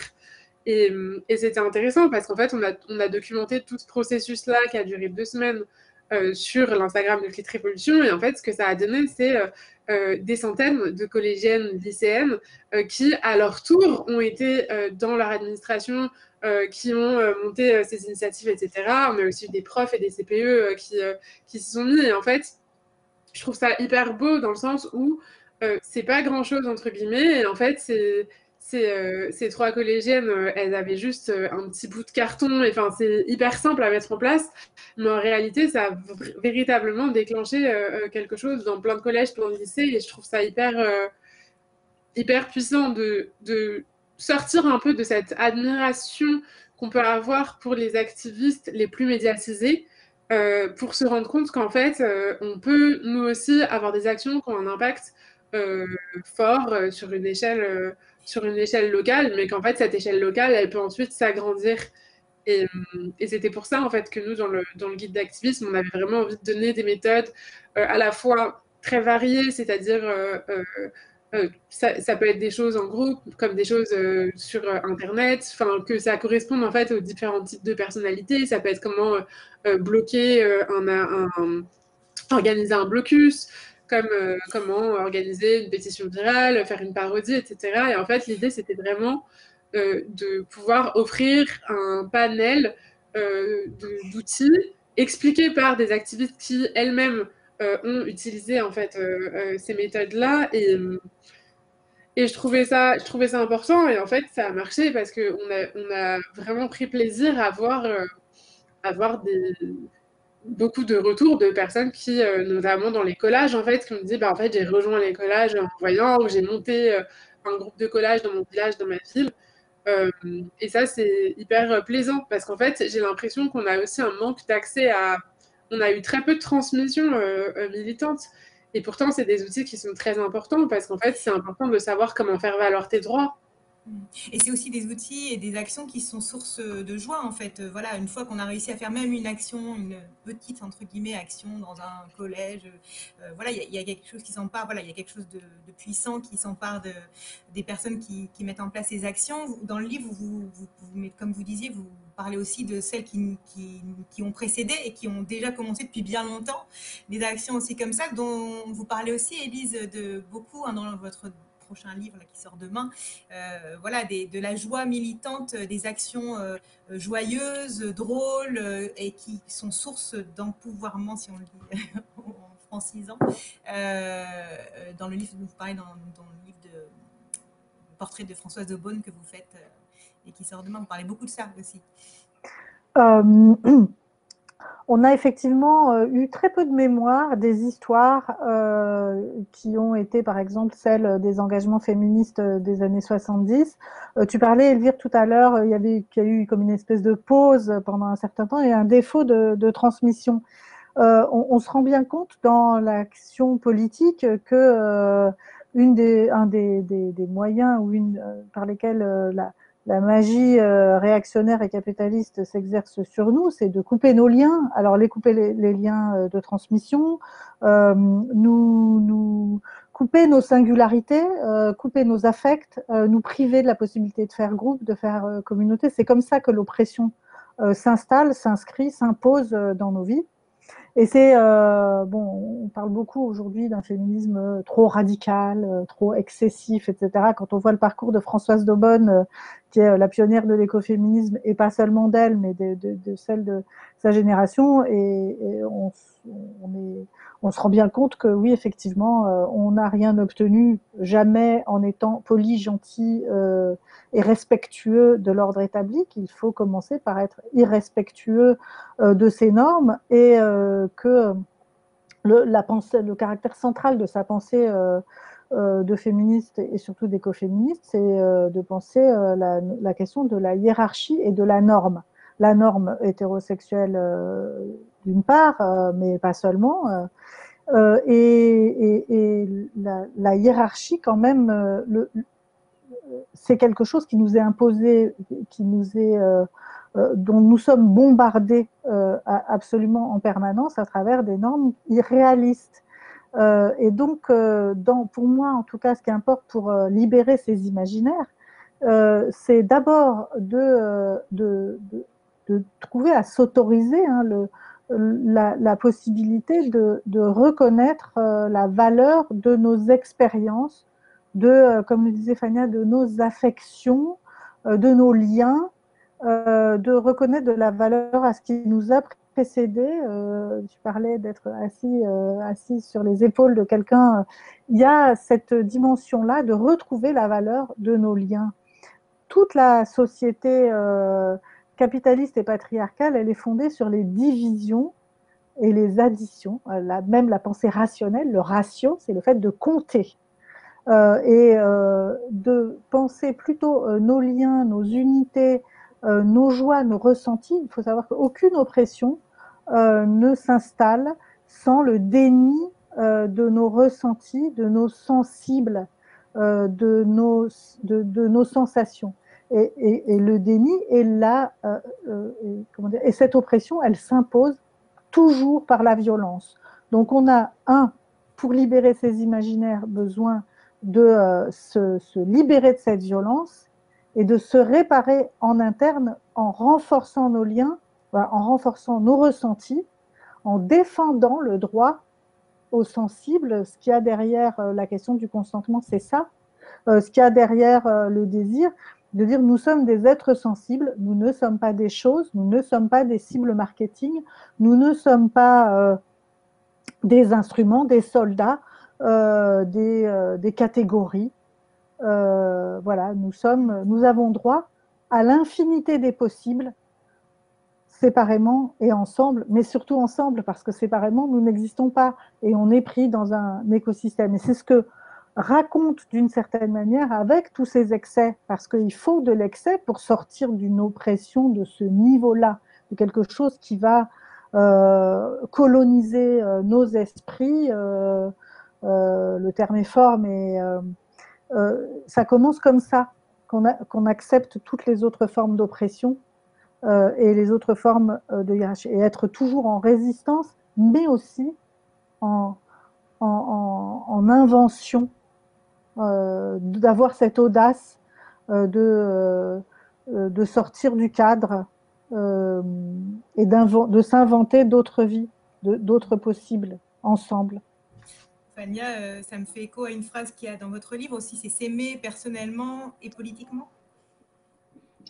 Et, et c'était intéressant parce qu'en fait, on a, documenté tout ce processus-là qui a duré deux semaines euh, sur l'Instagram de Clit Révolution. Et en fait, ce que ça a donné, c'est euh, euh, des centaines de collégiennes, lycéennes qui, à leur tour, ont été dans leur administration, qui ont monté ces initiatives, etc. On a aussi des profs et des CPE qui, qui s'y sont mis. Et en fait, je trouve ça hyper beau dans le sens où c'est pas grand chose, entre guillemets. Et en fait, c'est euh, ces, trois collégiennes, euh, elles avaient juste euh, un petit bout de carton. Enfin, c'est hyper simple à mettre en place, mais en réalité, ça a véritablement déclenché quelque chose dans plein de collèges, plein de lycées, et je trouve ça hyper, hyper puissant de, de, sortir un peu de cette admiration qu'on peut avoir pour les activistes les plus médiatisés. pour se rendre compte qu'en fait, on peut nous aussi avoir des actions qui ont un impact fort sur une échelle sur une échelle locale, mais qu'en fait cette échelle locale, elle peut ensuite s'agrandir. Et, et c'était pour ça en fait que nous dans le, dans le guide d'activisme, on avait vraiment envie de donner des méthodes à la fois très variées, c'est-à-dire euh, ça, peut être des choses en groupe, comme des choses euh, sur euh, Internet, que ça corresponde en fait aux différents types de personnalités. Ça peut être comment bloquer un, organiser un blocus, comme comment organiser une pétition virale, faire une parodie, etc. Et en fait, l'idée c'était vraiment de pouvoir offrir un panel d'outils expliqués par des activistes qui elles-mêmes euh, ont utilisé en fait euh, euh, ces méthodes-là et je trouvais ça, important et en fait ça a marché parce que on a, vraiment pris plaisir à voir des, beaucoup de retours de personnes qui, notamment dans les collages en fait, qui me disent bah en fait j'ai rejoint les collages en voyant ou j'ai monté un groupe de collages dans mon village, dans ma ville. et ça c'est hyper plaisant parce qu'en fait j'ai l'impression qu'on a aussi un manque d'accès à on a eu très peu de transmission euh, euh, militante. Et pourtant, c'est des outils qui sont très importants parce qu'en fait, c'est important de savoir comment faire valoir tes droits. Et c'est aussi des outils et des actions qui sont source de joie, en fait. Voilà, une fois qu'on a réussi à faire même une action, une petite, entre guillemets, action dans un collège, euh, voilà, il y, a quelque chose qui s'empare, voilà, il y a quelque chose de, puissant qui s'empare de, des personnes qui, mettent en place ces actions. Dans le livre, comme vous disiez, vous parlez aussi de celles qui, qui, ont précédé et qui ont déjà commencé depuis bien longtemps, des actions aussi comme ça, dont vous parlez aussi, Élise, de beaucoup hein, dans votre prochain livre qui sort demain, euh, voilà, de la joie militante, des actions euh, joyeuses, drôles euh, et qui sont source d'empouvoirment, si on le dit en francisant, dans le livre vous parlez, dans, le livre de portrait de Françoise de Beaune que vous faites et qui sort demain. Vous parlez beaucoup de ça aussi. on a effectivement euh, eu très peu de mémoire des histoires euh, qui ont été, par exemple, celles des engagements féministes euh, des années 70. tu parlais, Elvire, tout à l'heure, il y a eu comme une espèce de pause pendant un certain temps et un défaut de, transmission. On, se rend bien compte dans l'action politique que des, des, moyens ou une, par lesquels la, la magie euh, réactionnaire et capitaliste s'exerce sur nous, c'est de couper nos liens. Alors les couper les, liens euh, de transmission, euh, nous, nous couper nos singularités, couper nos affects, nous priver de la possibilité de faire groupe, de faire communauté. C'est comme ça que l'oppression s'installe, s'inscrit, s'impose dans nos vies. Et c'est euh, bon, on parle beaucoup aujourd'hui d'un féminisme euh, trop radical, euh, trop excessif, etc. Quand on voit le parcours de Françoise Daubonne, qui est la pionnière de l'écoféminisme, et pas seulement d'elle, mais de, de, de, celle de sa génération, et, et on, on, est, on, se rend bien compte que oui, effectivement, on n'a rien obtenu jamais en étant poli, gentil euh, et respectueux de l'ordre établi. Qu'il faut commencer par être irrespectueux euh, de ces normes et euh, que le, caractère central de sa pensée euh, de féministe et surtout d'écoféministe, c'est de penser la, question de la hiérarchie et de la norme. La norme hétérosexuelle d'une part, mais pas seulement. Euh, et, la, hiérarchie, quand même, c'est quelque chose qui nous est imposé, qui nous est euh, euh, dont nous sommes bombardés euh, absolument en permanence à travers des normes irréalistes. et donc, pour moi, en tout cas, ce qui importe pour libérer ces imaginaires, c'est d'abord de, de, trouver à s'autoriser hein, la, possibilité de, de reconnaître la valeur de nos expériences, de, comme le disait Fania, de nos affections, de nos liens, euh, de reconnaître de la valeur à ce qui nous a précédé. Euh, tu parlais d'être assis, euh, assis sur les épaules de quelqu'un. Il y a cette dimension-là de retrouver la valeur de nos liens. Toute la société capitaliste et patriarcale, elle est fondée sur les divisions et les additions. La, même la pensée rationnelle, le ratio, c'est le fait de compter. Euh, et euh, de penser plutôt euh, nos liens, nos unités, euh, nos joies, nos ressentis. Il faut savoir qu'aucune oppression euh, ne s'installe sans le déni de nos ressentis, de nos sensibles, de, nos sensations. Et, le déni est là, et cette oppression, elle s'impose toujours par la violence. Donc on a un, pour libérer ces imaginaires, besoin de se, se, libérer de cette violence et de se réparer en interne en renforçant nos liens, en renforçant nos ressentis, en défendant le droit aux sensibles. Ce qu'il y a derrière euh, la question du consentement, c'est ça. Euh, ce qu'il y a derrière euh, le désir, de dire nous sommes des êtres sensibles, nous ne sommes pas des choses, nous ne sommes pas des cibles marketing, nous ne sommes pas des instruments, des soldats, des, des, catégories. voilà, nous sommes, nous avons droit à l'infinité des possibles séparément et ensemble, mais surtout ensemble, parce que séparément, nous n'existons pas et on est pris dans un écosystème. Et c'est ce que raconte d'une certaine manière avec tous ces excès, parce qu'il faut de l'excès pour sortir d'une oppression de ce niveau-là, de quelque chose qui va euh, coloniser euh, nos esprits. Euh, le terme est fort, mais ça commence comme ça, qu'on accepte toutes les autres formes d'oppression et les autres formes de. Et être toujours en résistance, mais aussi en, en, invention, d'avoir cette audace de, de sortir du cadre et de s'inventer d'autres vies, d'autres possibles ensemble. Fania, ça me fait écho à une phrase qu'il y a dans votre livre aussi, c'est s'aimer personnellement et politiquement.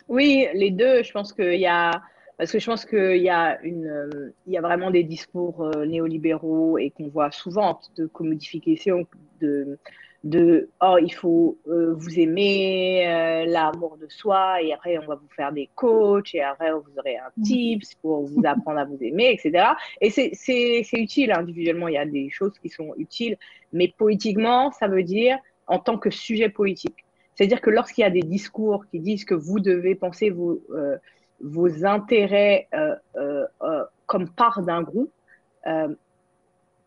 Oui, les deux. Je pense qu'il y a. Parce que je pense qu'il y, a une, il y a vraiment des discours euh, néolibéraux et qu'on voit souvent de commodification de, de oh, il faut euh, vous aimer, euh, l'amour de soi, et après on va vous faire des coachs, et après vous aurez un mm. tips pour vous apprendre à vous aimer, etc. Et c'est utile individuellement, il y a des choses qui sont utiles, mais politiquement, ça veut dire en tant que sujet politique. C'est-à-dire que lorsqu'il y a des discours qui disent que vous devez penser vos, euh, vos intérêts euh, euh, comme part d'un groupe,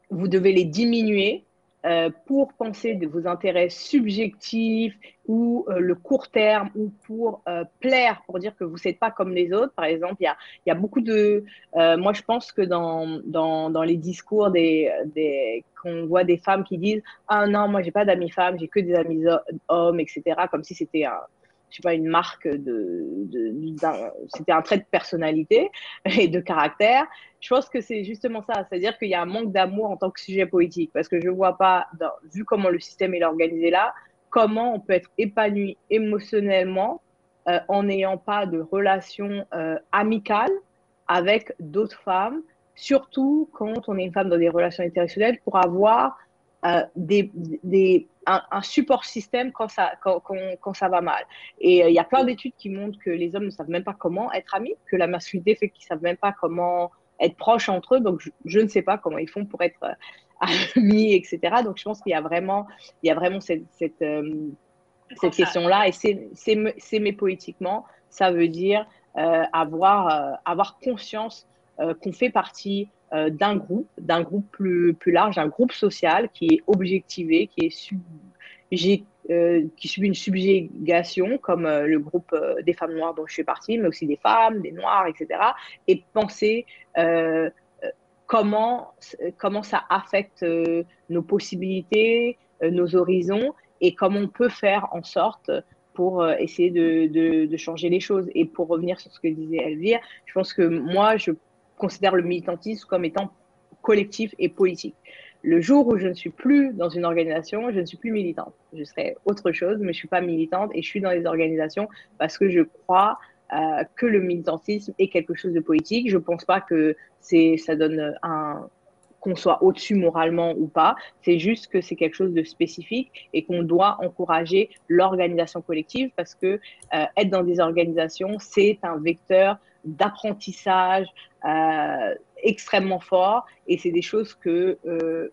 vous devez les diminuer euh, pour penser de vos intérêts subjectifs ou euh, le court terme ou pour euh, plaire, pour dire que vous n'êtes pas comme les autres. Par exemple, il y a, y a, beaucoup de... moi, je pense que dans, dans, dans les discours des, des qu'on voit des femmes qui disent « Ah non, moi, j'ai pas d'amis femmes, j'ai que des amis hommes, etc. » comme si c'était un je sais pas, une marque de, c'était un trait de personnalité et de caractère. Je pense que c'est justement ça, c'est-à-dire qu'il y a un manque d'amour en tant que sujet politique, parce que je vois pas, vu comment le système est organisé là, comment on peut être épanoui émotionnellement euh, en n'ayant pas de relation euh, amicale avec d'autres femmes, surtout quand on est une femme dans des relations internationales, pour avoir euh, des, des, un, support système quand ça, quand, quand, ça va mal. Et euh, il y a plein d'études qui montrent que les hommes ne savent même pas comment être amis, que la masculinité fait qu'ils ne savent même pas comment être proches entre eux. Donc, je, ne sais pas comment ils font pour être euh, amis, etc. Donc, je pense qu'il y a vraiment, il y a vraiment cette, cette, cette question-là. Et s'aimer politiquement, ça veut dire avoir, avoir conscience qu'on fait partie euh, d'un groupe, d'un groupe plus, plus large, un groupe social qui est objectivé, qui est euh, qui subit une subjugation, comme euh, le groupe des femmes noires dont je fais partie, mais aussi des femmes, des noirs, etc. Et penser comment, comment ça affecte nos possibilités, nos horizons, et comment on peut faire en sorte pour essayer de, de, de, changer les choses. Et pour revenir sur ce que disait Elvire, je pense que moi, je considère le militantisme comme étant collectif et politique. Le jour où je ne suis plus dans une organisation, je ne suis plus militante. Je serai autre chose, mais je ne suis pas militante et je suis dans les organisations parce que je crois euh, que le militantisme est quelque chose de politique. Je ne pense pas que ça donne un, qu'on soit au-dessus moralement ou pas. C'est juste que c'est quelque chose de spécifique et qu'on doit encourager l'organisation collective parce que euh, être dans des organisations, c'est un vecteur d'apprentissage euh, extrêmement fort. Et c'est des choses que euh,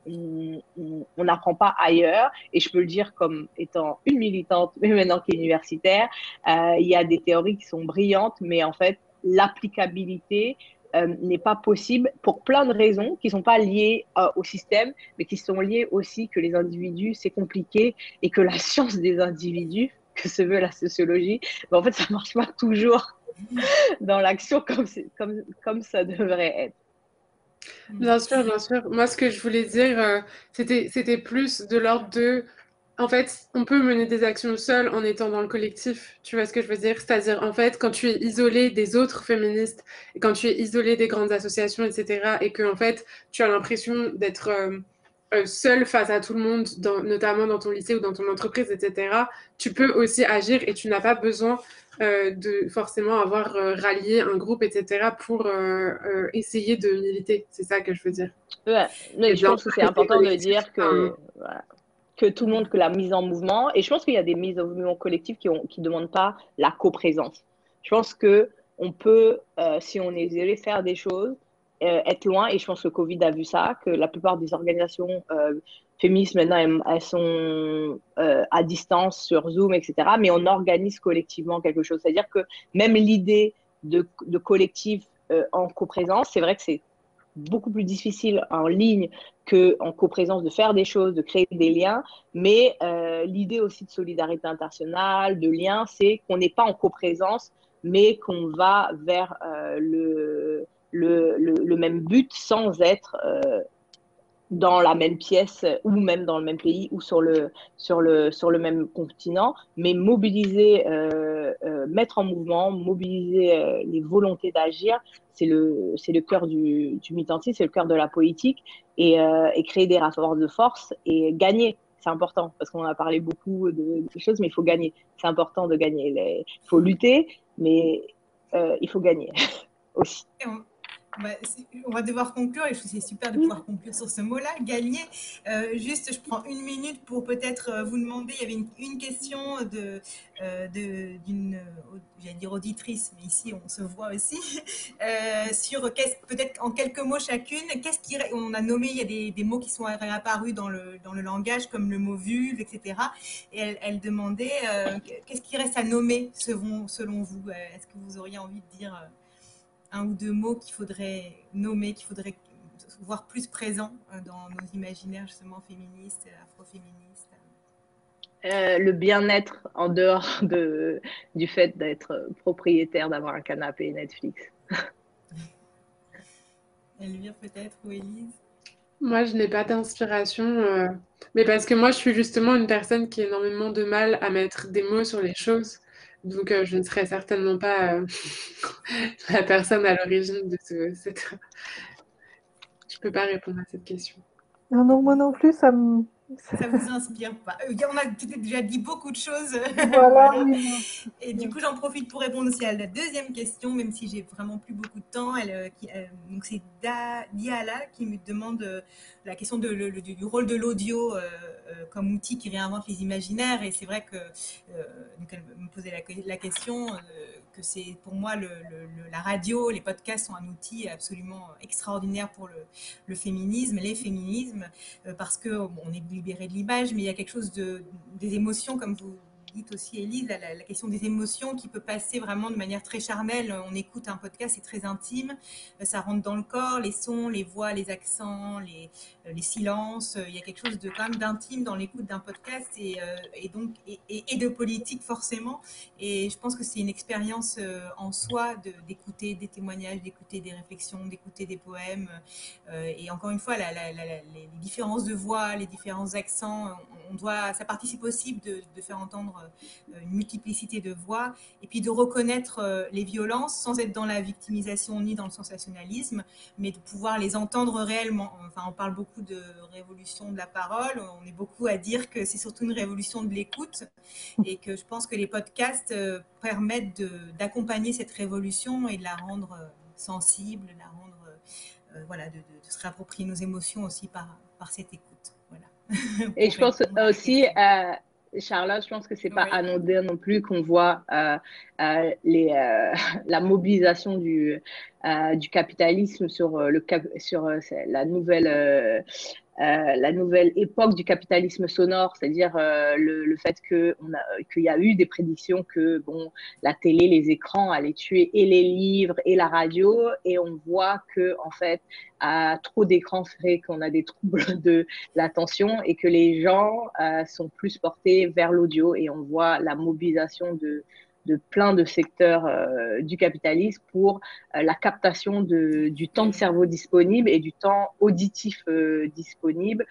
on n'apprend pas ailleurs. Et je peux le dire comme étant une militante mais maintenant qui est universitaire euh, il y a des théories qui sont brillantes mais en fait l'applicabilité n'est pas possible pour plein de raisons qui ne sont pas liées au système, mais qui sont liées aussi que les individus, c'est compliqué et que la science des individus, que se veut la sociologie, ben, en fait, ça marche pas toujours dans l'action comme, ça devrait être. Bien sûr, bien sûr. Moi, ce que je voulais dire, euh, c'était, plus de l'ordre de. En fait, on peut mener des actions seul en étant dans le collectif. Tu vois ce que je veux dire? C'est-à-dire, en fait, quand tu es isolé des autres féministes, quand tu es isolé des grandes associations, etc., et que, en fait, tu as l'impression d'être euh, seul face à tout le monde, notamment dans ton lycée ou dans ton entreprise, etc., tu peux aussi agir et tu n'as pas besoin euh, de forcément avoir euh, rallié un groupe, etc., pour essayer de militer. C'est ça que je veux dire. Ouais, mais je pense que c'est important de dire que, que tout le monde, que la mise en mouvement, et je pense qu'il y a des mises en mouvement collectives qui ne qui demandent pas la coprésence. Je pense que on peut, si on est isolé, faire des choses euh, être loin. Et je pense que le Covid a vu ça, que la plupart des organisations euh, féministes maintenant, elles, sont euh, à distance sur Zoom, etc. Mais on organise collectivement quelque chose. C'est-à-dire que même l'idée de, collectif en coprésence, c'est vrai que c'est beaucoup plus difficile en ligne qu'en coprésence de faire des choses, de créer des liens. Mais l'idée aussi de solidarité internationale, de lien, c'est qu'on n'est pas en coprésence, mais qu'on va vers le, le, le, même but sans être euh, dans la même pièce ou même dans le même pays ou sur le, sur le, sur le même continent, mais mobiliser, euh, euh, mettre en mouvement, mobiliser les volontés d'agir, c'est le, le cœur du, du militantisme, c'est le cœur de la politique, et, créer des rapports de force et gagner. C'est important parce qu'on a parlé beaucoup de, choses, mais il faut gagner. C'est important de gagner. Il faut lutter, mais il faut gagner aussi. Bah, on va devoir conclure et je trouve c'est super de pouvoir conclure sur ce mot-là. Gagner. Euh, juste, je prends une minute pour peut-être euh, vous demander. Il y avait une, question de euh, d'une, j'allais dire auditrice, mais ici on se voit aussi sur peut-être en quelques mots chacune. Qu'est-ce qui on a nommé Il y a des, des, mots qui sont réapparus dans le dans le langage comme le mot vulve, etc. Et elle, elle demandait qu'est-ce qui reste à nommer selon selon vous Est-ce que vous auriez envie de dire un ou deux mots qu'il faudrait nommer, qu'il faudrait voir plus présents euh, dans nos imaginaires justement féministes, afroféministes euh, Le bien-être en dehors de, du fait d'être propriétaire, d'avoir un canapé Netflix. Elvire peut-être ou Elise moi, je n'ai pas d'inspiration, euh, mais parce que moi, je suis justement une personne qui a énormément de mal à mettre des mots sur les choses. Donc, euh, je ne serai certainement pas euh, la personne à l'origine de ce, cette... Je ne peux pas répondre à cette question. Non, non, moi non plus, ça me, ça vous inspire pas euh, On a déjà dit beaucoup de choses. Voilà, Et du coup, j'en profite pour répondre aussi à la deuxième question, même si j'ai vraiment plus beaucoup de temps. Elle, euh, euh, donc c'est Diala qui me demande la question de, du rôle de l'audio comme outil qui réinvente les imaginaires. Et c'est vrai que donc elle me posait la, question que c'est pour moi la radio, les podcasts sont un outil absolument extraordinaire pour le, féminisme, les féminismes, parce que on est libérer de l'image, mais il y a quelque chose de, des émotions, comme vous dites aussi, Elise, la, question des émotions qui peut passer vraiment de manière très charnelle. On écoute un podcast, c'est très intime, euh, ça rentre dans le corps, les sons, les voix, les accents, les, euh, les silences. Il y a quelque chose de quand même d'intime dans l'écoute d'un podcast et, euh, donc et, de politique forcément. Et je pense que c'est une expérience en soi d'écouter des témoignages, d'écouter des réflexions, d'écouter des poèmes. Et encore une fois, les différences de voix, les différents accents, on doit, ça participe aussi de, de faire entendre euh, une multiplicité de voix, et puis de reconnaître euh, les violences sans être dans la victimisation ni dans le sensationnalisme, mais de pouvoir les entendre réellement. Enfin, on parle beaucoup de révolution de la parole, on est beaucoup à dire que c'est surtout une révolution de l'écoute, et que je pense que les podcasts euh, permettent d'accompagner cette révolution et de la rendre sensible, de la rendre, voilà, de, se réapproprier nos émotions aussi par, par cette écoute. Voilà. Et je pense aussi, Charlotte, je pense que c'est pas anodin non plus qu'on voit euh, euh, les, euh, la mobilisation du, du capitalisme sur, le, sur la nouvelle euh, la nouvelle époque du capitalisme sonore, c'est-à-dire euh, le, fait qu'il y a eu des prédictions que bon, la télé, les écrans allaient tuer et les livres et la radio, et on voit que en fait, à trop d'écrans ferait qu'on a des troubles de l'attention et que les gens euh, sont plus portés vers l'audio, et on voit la mobilisation de de plein de secteurs euh, du capitalisme pour euh, la captation de, du temps de cerveau disponible et du temps auditif euh, disponible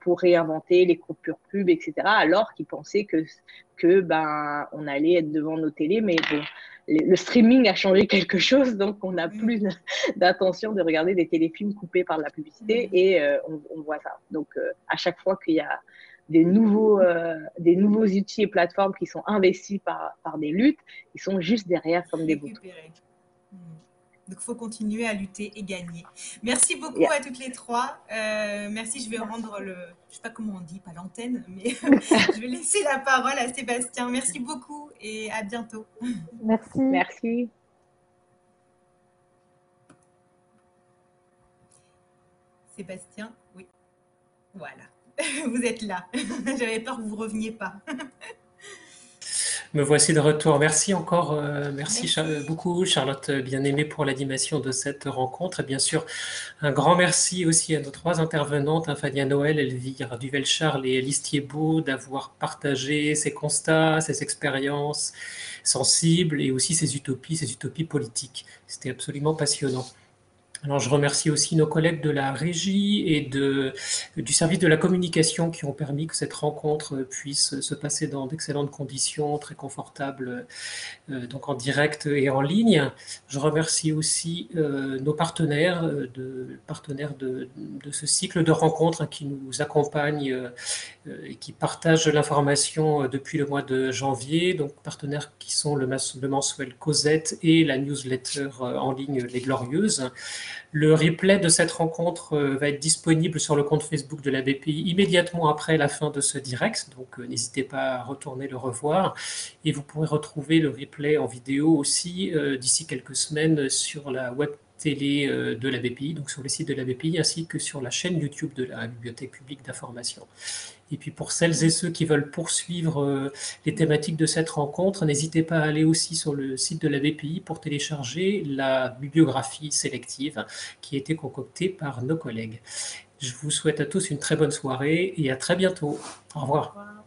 pour réinventer les coupures pub, etc. Alors qu'ils pensaient que, que ben, on allait être devant nos télés, mais bon, le streaming a changé quelque chose, donc on n'a plus d'intention de regarder des téléfilms coupés par la publicité et on, on, voit ça. Donc à chaque fois qu'il y a des nouveaux, euh, des nouveaux outils et plateformes qui sont investis par, par des luttes, ils sont juste derrière comme des boutons. Hmm. Donc, il faut continuer à lutter et gagner. Merci beaucoup à toutes les trois. Euh, merci. Je vais rendre le, je sais pas comment on dit, pas l'antenne, mais je vais laisser la parole à Sébastien. Merci beaucoup et à bientôt. Merci. Merci. Sébastien, oui. Voilà. vous êtes là. J'avais peur que vous ne reveniez pas. Me voici de retour. Merci encore, euh, merci, beaucoup Charlotte bien-aimée pour l'animation de cette rencontre. Et bien sûr, un grand merci aussi à nos trois intervenantes, hein, Fania Noël, Elvire Duvel-Charles et Alice Thiebaud, d'avoir partagé ces constats, ces expériences sensibles et aussi ces utopies, ces utopies politiques. C'était absolument passionnant. Alors, je remercie aussi nos collègues de la régie et du service de la communication qui ont permis que cette rencontre puisse se passer dans d'excellentes conditions, très confortables, euh, donc en direct et en ligne. Je remercie aussi euh, nos partenaires, euh, de, partenaires ce cycle de rencontres hein, qui nous accompagnent et qui partagent l'information depuis le mois de janvier. Donc, partenaires qui sont le, le mensuel Cosette et la newsletter en ligne Les Glorieuses. Le replay de cette rencontre euh, va être disponible sur le compte Facebook de la BPI immédiatement après la fin de ce direct, donc euh, n'hésitez pas à retourner le revoir. Et vous pourrez retrouver le replay en vidéo aussi euh, d'ici quelques semaines sur la web télé de la BPI, donc sur le site de la BPI, ainsi que sur la chaîne YouTube de la Bibliothèque publique d'information. Et puis pour celles et ceux qui veulent poursuivre euh, les thématiques de cette rencontre, n'hésitez pas à aller aussi sur le site de la BPI pour télécharger la bibliographie sélective qui a été concoctée par nos collègues. Je vous souhaite à tous une très bonne soirée et à très bientôt. Au revoir.